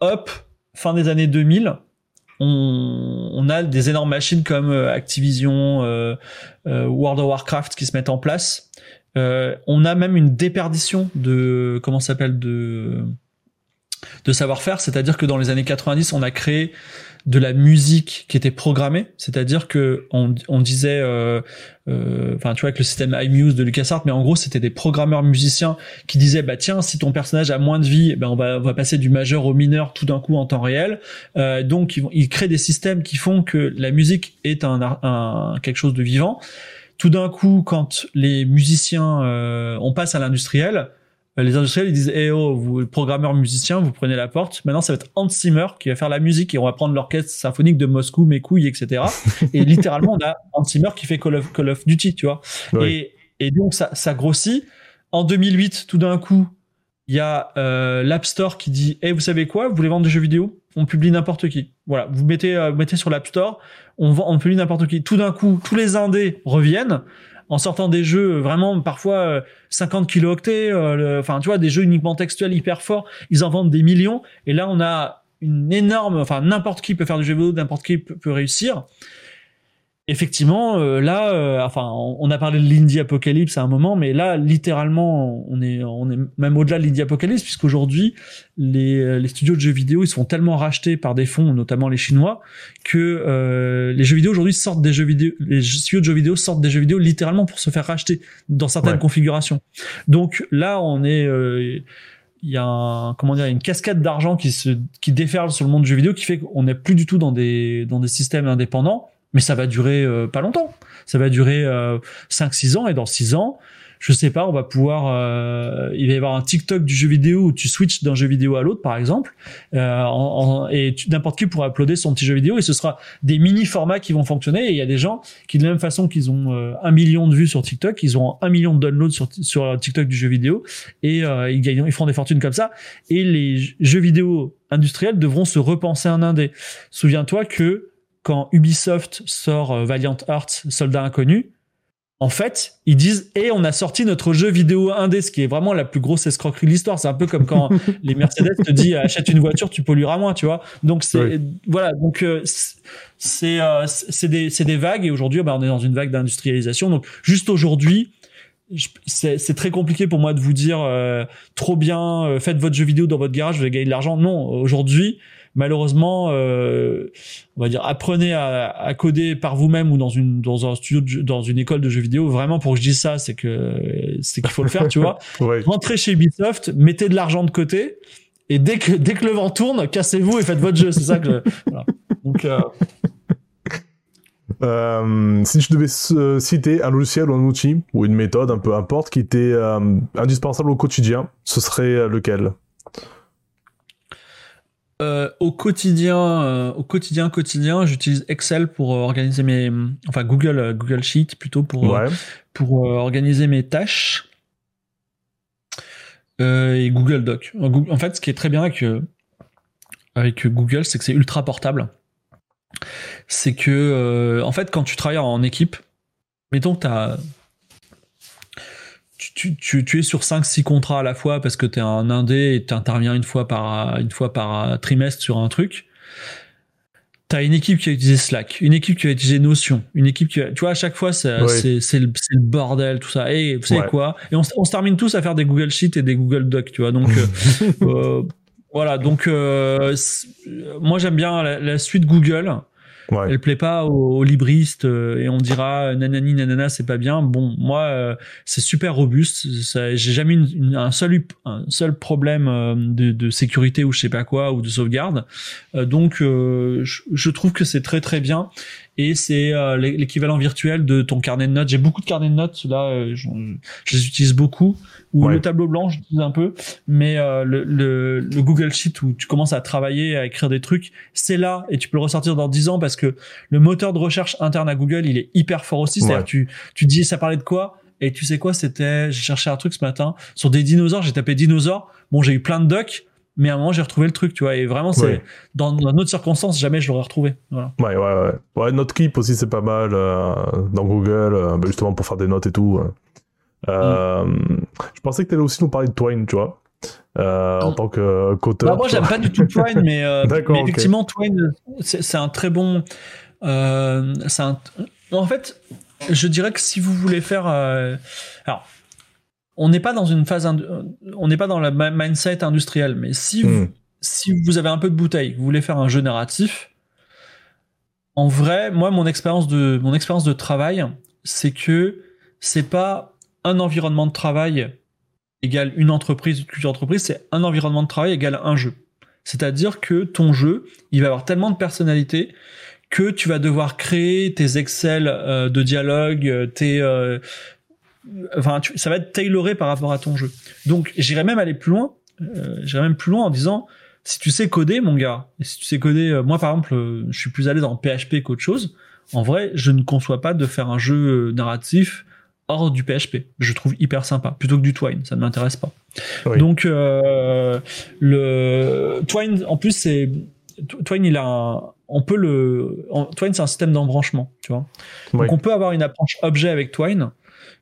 Hop, fin des années 2000, on, a des énormes machines comme Activision, World of Warcraft qui se mettent en place. On a même une déperdition de comment s'appelle de de savoir-faire, c'est-à-dire que dans les années 90, on a créé de la musique qui était programmée, c'est-à-dire que on, on disait, euh, euh, enfin tu vois avec le système iMuse de LucasArts, mais en gros c'était des programmeurs musiciens qui disaient bah tiens si ton personnage a moins de vie, ben on va on va passer du majeur au mineur tout d'un coup en temps réel, euh, donc ils, ils créent des systèmes qui font que la musique est un, un quelque chose de vivant. Tout d'un coup, quand les musiciens, euh, on passe à l'industriel, euh, les industriels ils disent eh oh vous programmeurs musiciens vous prenez la porte. Maintenant ça va être Hans Zimmer qui va faire la musique et on va prendre l'orchestre symphonique de Moscou mes couilles etc et littéralement on a Hans Zimmer qui fait Call of, Call of Duty tu vois. Oui. et, et donc ça, ça grossit. En 2008 tout d'un coup il y a euh, l'App Store qui dit eh vous savez quoi? Vous voulez vendre des jeux vidéo? On publie n'importe qui. Voilà. Vous mettez euh, vous mettez sur l'App Store on vend on publie n'importe qui. Tout d'un coup tous les indés reviennent en sortant des jeux vraiment parfois euh, 50 kilooctets, euh, enfin tu vois des jeux uniquement textuels hyper forts, ils en vendent des millions et là on a une énorme, enfin n'importe qui peut faire du jeu vidéo, n'importe qui peut, réussir. Effectivement, euh, là, euh, enfin, on, a parlé de l'indie apocalypse à un moment, mais là, littéralement, on est, on est même au-delà de l'indie apocalypse, puisqu'aujourd'hui, les, les studios de jeux vidéo, ils sont tellement rachetés par des fonds, notamment les Chinois, que euh, les jeux vidéo aujourd'hui sortent des jeux vidéo, les studios de jeux vidéo sortent des jeux vidéo littéralement pour se faire racheter dans certaines configurations. Donc là, on est il y a un, comment dire, une cascade d'argent qui se, qui déferle sur le monde du jeu vidéo qui fait qu'on n'est plus du tout dans des, dans des systèmes indépendants, mais ça va durer euh, pas longtemps. Ça va durer euh, 5-6 ans et dans 6 ans, je sais pas, on va pouvoir, euh, il va y avoir un TikTok du jeu vidéo où tu switches d'un jeu vidéo à l'autre, par exemple, euh, en, et n'importe qui pourra uploader son petit jeu vidéo et ce sera des mini formats qui vont fonctionner. Et il y a des gens qui, de la même façon qu'ils ont euh, un million de vues sur TikTok, ils ont un million de downloads sur, sur TikTok du jeu vidéo et euh, ils gagnent, ils font des fortunes comme ça. Et les jeux vidéo industriels devront se repenser un indé. Souviens-toi que quand Ubisoft sort Valiant Hearts, Soldat Inconnu, en fait, ils disent et on a sorti notre jeu vidéo indé, ce qui est vraiment la plus grosse escroquerie de l'histoire. C'est un peu comme quand les Mercedes te disent achète une voiture, tu pollueras moins, tu vois. Donc c'est voilà, donc euh, c'est euh, c'est des c'est des vagues et aujourd'hui bah, on est dans une vague d'industrialisation. Donc juste aujourd'hui, c'est très compliqué pour moi de vous dire euh, trop bien, faites votre jeu vidéo dans votre garage, vous allez gagner de l'argent. Non, aujourd'hui malheureusement, euh, on va dire, apprenez à, coder par vous-même ou dans une dans un studio, dans une école de jeux vidéo. Vraiment, pour que je dise ça, c'est que c'est qu'il faut le faire, tu vois. Rentrez chez Ubisoft, mettez de l'argent de côté, et dès que dès que le vent tourne, cassez-vous et faites votre jeu. C'est ça que. voilà. Donc. Euh... Euh, si tu devais citer un logiciel ou un outil ou une méthode, un peu importe, qui était euh, indispensable au quotidien, ce serait lequel? Euh, au quotidien, euh, au quotidien, quotidien, j'utilise Excel pour euh, organiser mes, enfin Google, Google Sheet plutôt pour pour organiser mes tâches et Google Doc. En fait, ce qui est très bien avec avec Google, c'est que c'est ultra portable. C'est que en fait, quand tu travailles en équipe, mettons que tu as tu, tu, tu, es sur 5-6 contrats à la fois parce que tu es un indé et tu interviens une fois par, une fois par trimestre sur un truc. Tu as une équipe qui a utilisé Slack, une équipe qui a utilisé Notion, une équipe qui a, tu vois, à chaque fois, c'est le, le, bordel, tout ça. Et vous savez quoi? Et on, on, se termine tous à faire des Google Sheets et des Google Docs, tu vois. Donc, euh, euh, voilà. Donc, euh, moi, j'aime bien la, la, suite Google. Ouais. Elle plaît pas aux, libristes euh, et on dira nanani nanana c'est pas bien. Bon, moi euh, c'est super robuste. J'ai jamais eu un seul un seul problème euh, de, de, sécurité ou je sais pas quoi ou de sauvegarde. donc je, je, trouve que c'est très très bien et c'est l'équivalent virtuel de ton carnet de notes. J'ai beaucoup de carnets de notes là, je, je les utilise beaucoup. Ou le tableau blanc, j'utilise un peu, mais euh, le, le, le, Google Sheet où tu commences à travailler, à écrire des trucs, c'est là. Et tu peux le ressortir dans 10 ans parce que le moteur de recherche interne à Google, il est hyper fort aussi. C'est-à-dire tu, tu dis ça parlait de quoi? Et tu sais quoi, c'était, j'ai cherché un truc ce matin. Sur des dinosaures, j'ai tapé dinosaures. Bon, j'ai eu plein de docs, mais à un moment j'ai retrouvé le truc, tu vois. Et vraiment, c'est dans, dans d'autres circonstances, jamais je l'aurais retrouvé. Voilà. Ouais, ouais, ouais. Ouais, Notkeep aussi, c'est pas mal euh, dans Google, euh, bah, justement pour faire des notes et tout. Euh, Je pensais que tu allais aussi nous parler de Twine, tu vois. Euh, en tant que qu'auteur. Bah, moi, j'aime pas du tout Twine, mais, euh, mais effectivement, Twine, c'est un très bon. Euh, un... En fait, je dirais que si vous voulez faire. Euh, alors, on n'est pas dans une phase. On n'est pas dans le mindset industriel, mais si, vous, hmm. si vous avez un peu de bouteille, vous voulez faire un jeu narratif, en vrai, moi, mon expérience de, mon expérience de travail, c'est que c'est pas un environnement de travail égale une entreprise, une culture d'entreprise, c'est un environnement de travail égale un jeu. C'est-à-dire que ton jeu, il va avoir tellement de personnalité que tu vas devoir créer tes Excel euh, de dialogue, euh, tes, euh, enfin, ça va être tailoré par rapport à ton jeu. Donc, j'irais même aller plus loin. j'irais même plus loin en disant, si tu sais coder, mon gars, et si tu sais coder, moi par exemple, je suis plus allé dans PHP qu'autre chose. En vrai, je ne conçois pas de faire un jeu narratif hors du PHP. Je trouve hyper sympa, plutôt que du Twine, ça ne m'intéresse pas. Donc euh, le Twine, en plus c'est Twine, il a un, on peut le Twine c'est un système d'embranchement, tu vois. Donc on peut avoir une approche objet avec Twine,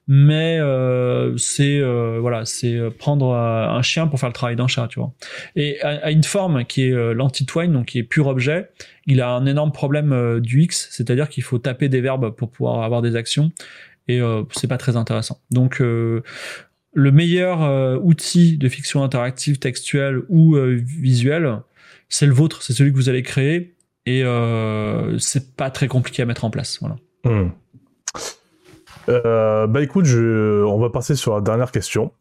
mais euh, c'est euh, voilà, c'est prendre un chien pour faire le travail d'un chat, tu vois. Et à, une forme qui est l'anti-twine, donc qui est pur objet, il a un énorme problème du X, c'est-à-dire qu'il faut taper des verbes pour pouvoir avoir des actions, et c'est pas très intéressant. Donc le meilleur outil de fiction interactive textuelle ou visuelle, c'est le vôtre, c'est celui que vous allez créer et euh, c'est pas très compliqué à mettre en place. Voilà. Hmm. Euh, bah écoute, je... on va passer sur la dernière question.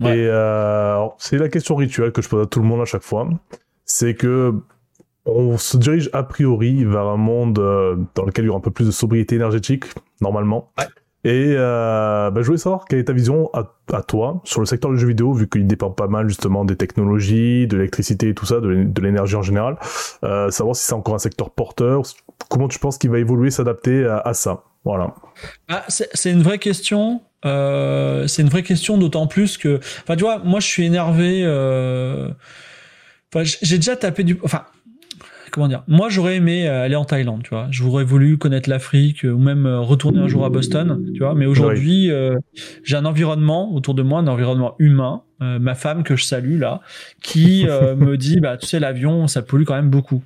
Et euh, c'est la question rituelle que je pose à tout le monde à chaque fois. C'est que on se dirige a priori vers un monde dans lequel il y aura un peu plus de sobriété énergétique, normalement. Ouais. Et euh, bah, je voulais savoir quelle est ta vision à, toi sur le secteur du jeu vidéo, vu qu'il dépend pas mal justement des technologies, de l'électricité et tout ça, de, l'énergie en général. Euh, savoir si c'est encore un secteur porteur, comment tu penses qu'il va évoluer, s'adapter à, ça? Voilà. Ah, c'est une vraie question. Euh, c'est une vraie question, d'autant plus que, enfin, tu vois, moi, je suis énervé. Euh... Enfin, j'ai déjà tapé du, enfin, comment dire Moi, j'aurais aimé euh, aller en Thaïlande, tu vois. J'aurais voulu connaître l'Afrique euh, ou même euh, retourner un jour à Boston, tu vois. Mais aujourd'hui, j'ai un environnement autour de moi, un environnement humain euh, ma femme que je salue là, qui euh, me dit bah tu sais l'avion ça pollue quand même beaucoup.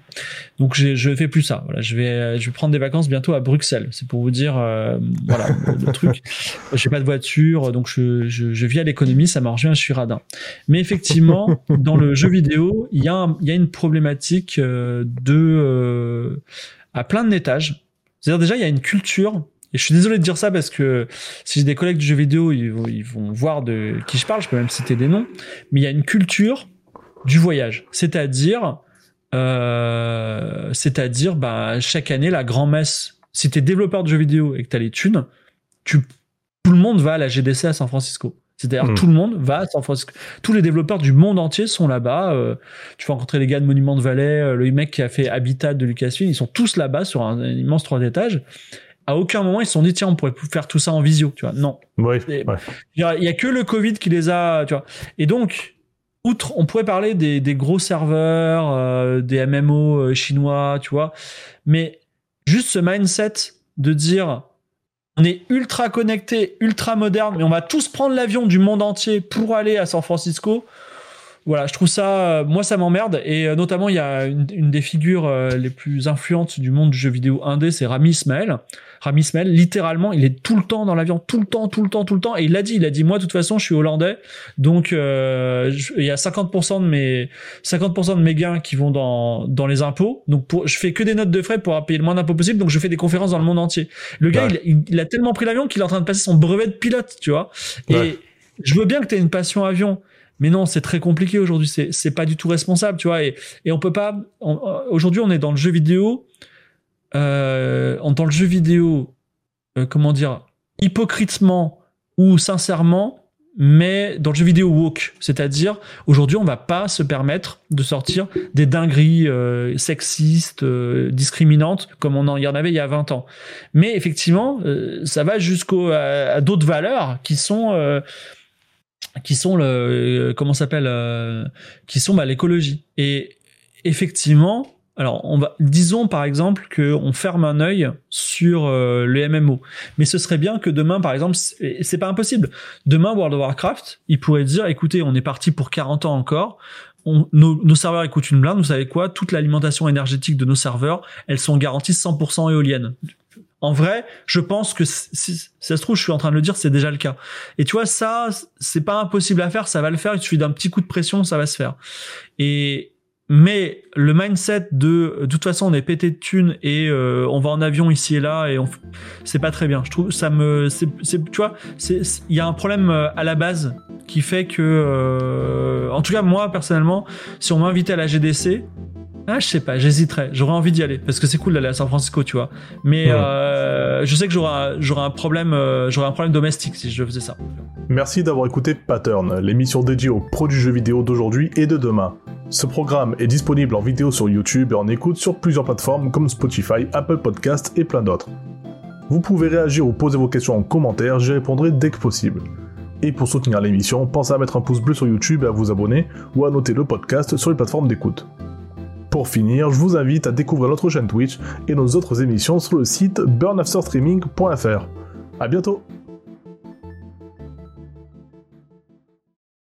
Donc je fais plus ça. Voilà, je vais je vais prendre des vacances bientôt à Bruxelles. C'est pour vous dire euh, voilà le, truc. J'ai pas de voiture donc je, je, je vis à l'économie, ça marche bien, je suis radin. Mais effectivement dans le jeu vidéo il y a il y a une problématique de à plein d'étages. C'est-à-dire déjà il y a une culture et je suis désolé de dire ça parce que si j'ai des collègues du jeu vidéo, ils vont, ils vont voir de qui je parle, je peux même citer des noms, mais il y a une culture du voyage. C'est-à-dire, euh, c'est-à-dire, bah, chaque année, la grand-messe, si t'es développeur de jeux vidéo et que t'as les thunes, tu, tout le monde va à la GDC à San Francisco. C'est-à-dire hmm. tout le monde va à San Francisco. Tous les développeurs du monde entier sont là-bas. Euh, tu vas rencontrer les gars de Monument de Valley, euh, le mec qui a fait Habitat de Lucasfilm, ils sont tous là-bas sur un, un immense trois étages à aucun moment ils se sont dit tiens on pourrait faire tout ça en visio tu vois. Non. Oui, il y, a que le covid qui les a tu vois. Et donc outre on pourrait parler des, des gros serveurs euh, des MMO euh, chinois tu vois. Mais juste ce mindset de dire on est ultra connecté ultra moderne mais on va tous prendre l'avion du monde entier pour aller à San Francisco. Voilà, je trouve ça, moi ça m'emmerde. Et euh, notamment il y a une, une des figures les plus influentes du monde du jeu vidéo indé, c'est Rami Ismail, Rami Ismail, littéralement, il est tout le temps dans l'avion, tout le temps, tout le temps, tout le temps. Et il l'a dit, il a dit, moi, de toute façon, je suis hollandais, donc euh, il y a 50% de mes 50% de mes gains qui vont dans dans les impôts. Donc pour, je fais que des notes de frais pour payer le moins d'impôts possible. Donc je fais des conférences dans le monde entier. Le gars, il, a tellement pris l'avion qu'il est en train de passer son brevet de pilote, tu vois. Et je veux bien que tu aies une passion avion. Mais non, c'est très compliqué aujourd'hui. C'est c'est pas du tout responsable, tu vois. Et et on peut pas. Aujourd'hui, on est dans le jeu vidéo euh, dans le jeu vidéo, euh, comment dire, hypocritement ou sincèrement, mais dans le jeu vidéo woke, c'est-à-dire aujourd'hui on va pas se permettre de sortir des dingueries euh, sexistes, euh, discriminantes comme on en y en avait il y a 20 ans. Mais effectivement, euh, ça va jusqu'à à, d'autres valeurs qui sont qui sont le comment s'appelle qui sont bah, l'écologie. Et effectivement, alors, on va, disons par exemple qu'on ferme un œil sur euh, le MMO, mais ce serait bien que demain, par exemple, c'est pas impossible. Demain, World of Warcraft, il pourrait dire, écoutez, on est parti pour 40 ans encore. Nos, serveurs écoutent une blinde. Vous savez quoi? Toute l'alimentation énergétique de nos serveurs, elles sont garanties 100% éoliennes. En vrai, je pense que si, ça se trouve, je suis en train de le dire, c'est déjà le cas. Et tu vois, ça, c'est pas impossible à faire, ça va le faire. Il suffit d'un petit coup de pression, ça va se faire. Et, mais le mindset de de toute façon on est pété de thunes et euh, on va en avion ici et là et on c'est pas très bien. Je trouve ça me c'est tu vois c'est il y a un problème euh, à la base qui fait que euh, en tout cas moi personnellement si on m'invitait à la GDC ah, je sais pas, j'hésiterais. J'aurais envie d'y aller parce que c'est cool d'aller à San Francisco, tu vois. Mais euh, je sais que j'aurais un problème euh, j'aurais un problème domestique si je faisais ça. Merci d'avoir écouté Pattern, l'émission dédiée aux pros du jeu vidéo d'aujourd'hui et de demain. Ce programme est disponible en vidéo sur YouTube et en écoute sur plusieurs plateformes comme Spotify, Apple Podcast et plein d'autres. Vous pouvez réagir ou poser vos questions en commentaire, j'y répondrai dès que possible. Et pour soutenir l'émission, pensez à mettre un pouce bleu sur YouTube et à vous abonner ou à noter le podcast sur les plateformes d'écoute. Pour finir, je vous invite à découvrir notre chaîne Twitch et nos autres émissions sur le site burnafterstreaming.fr. A bientôt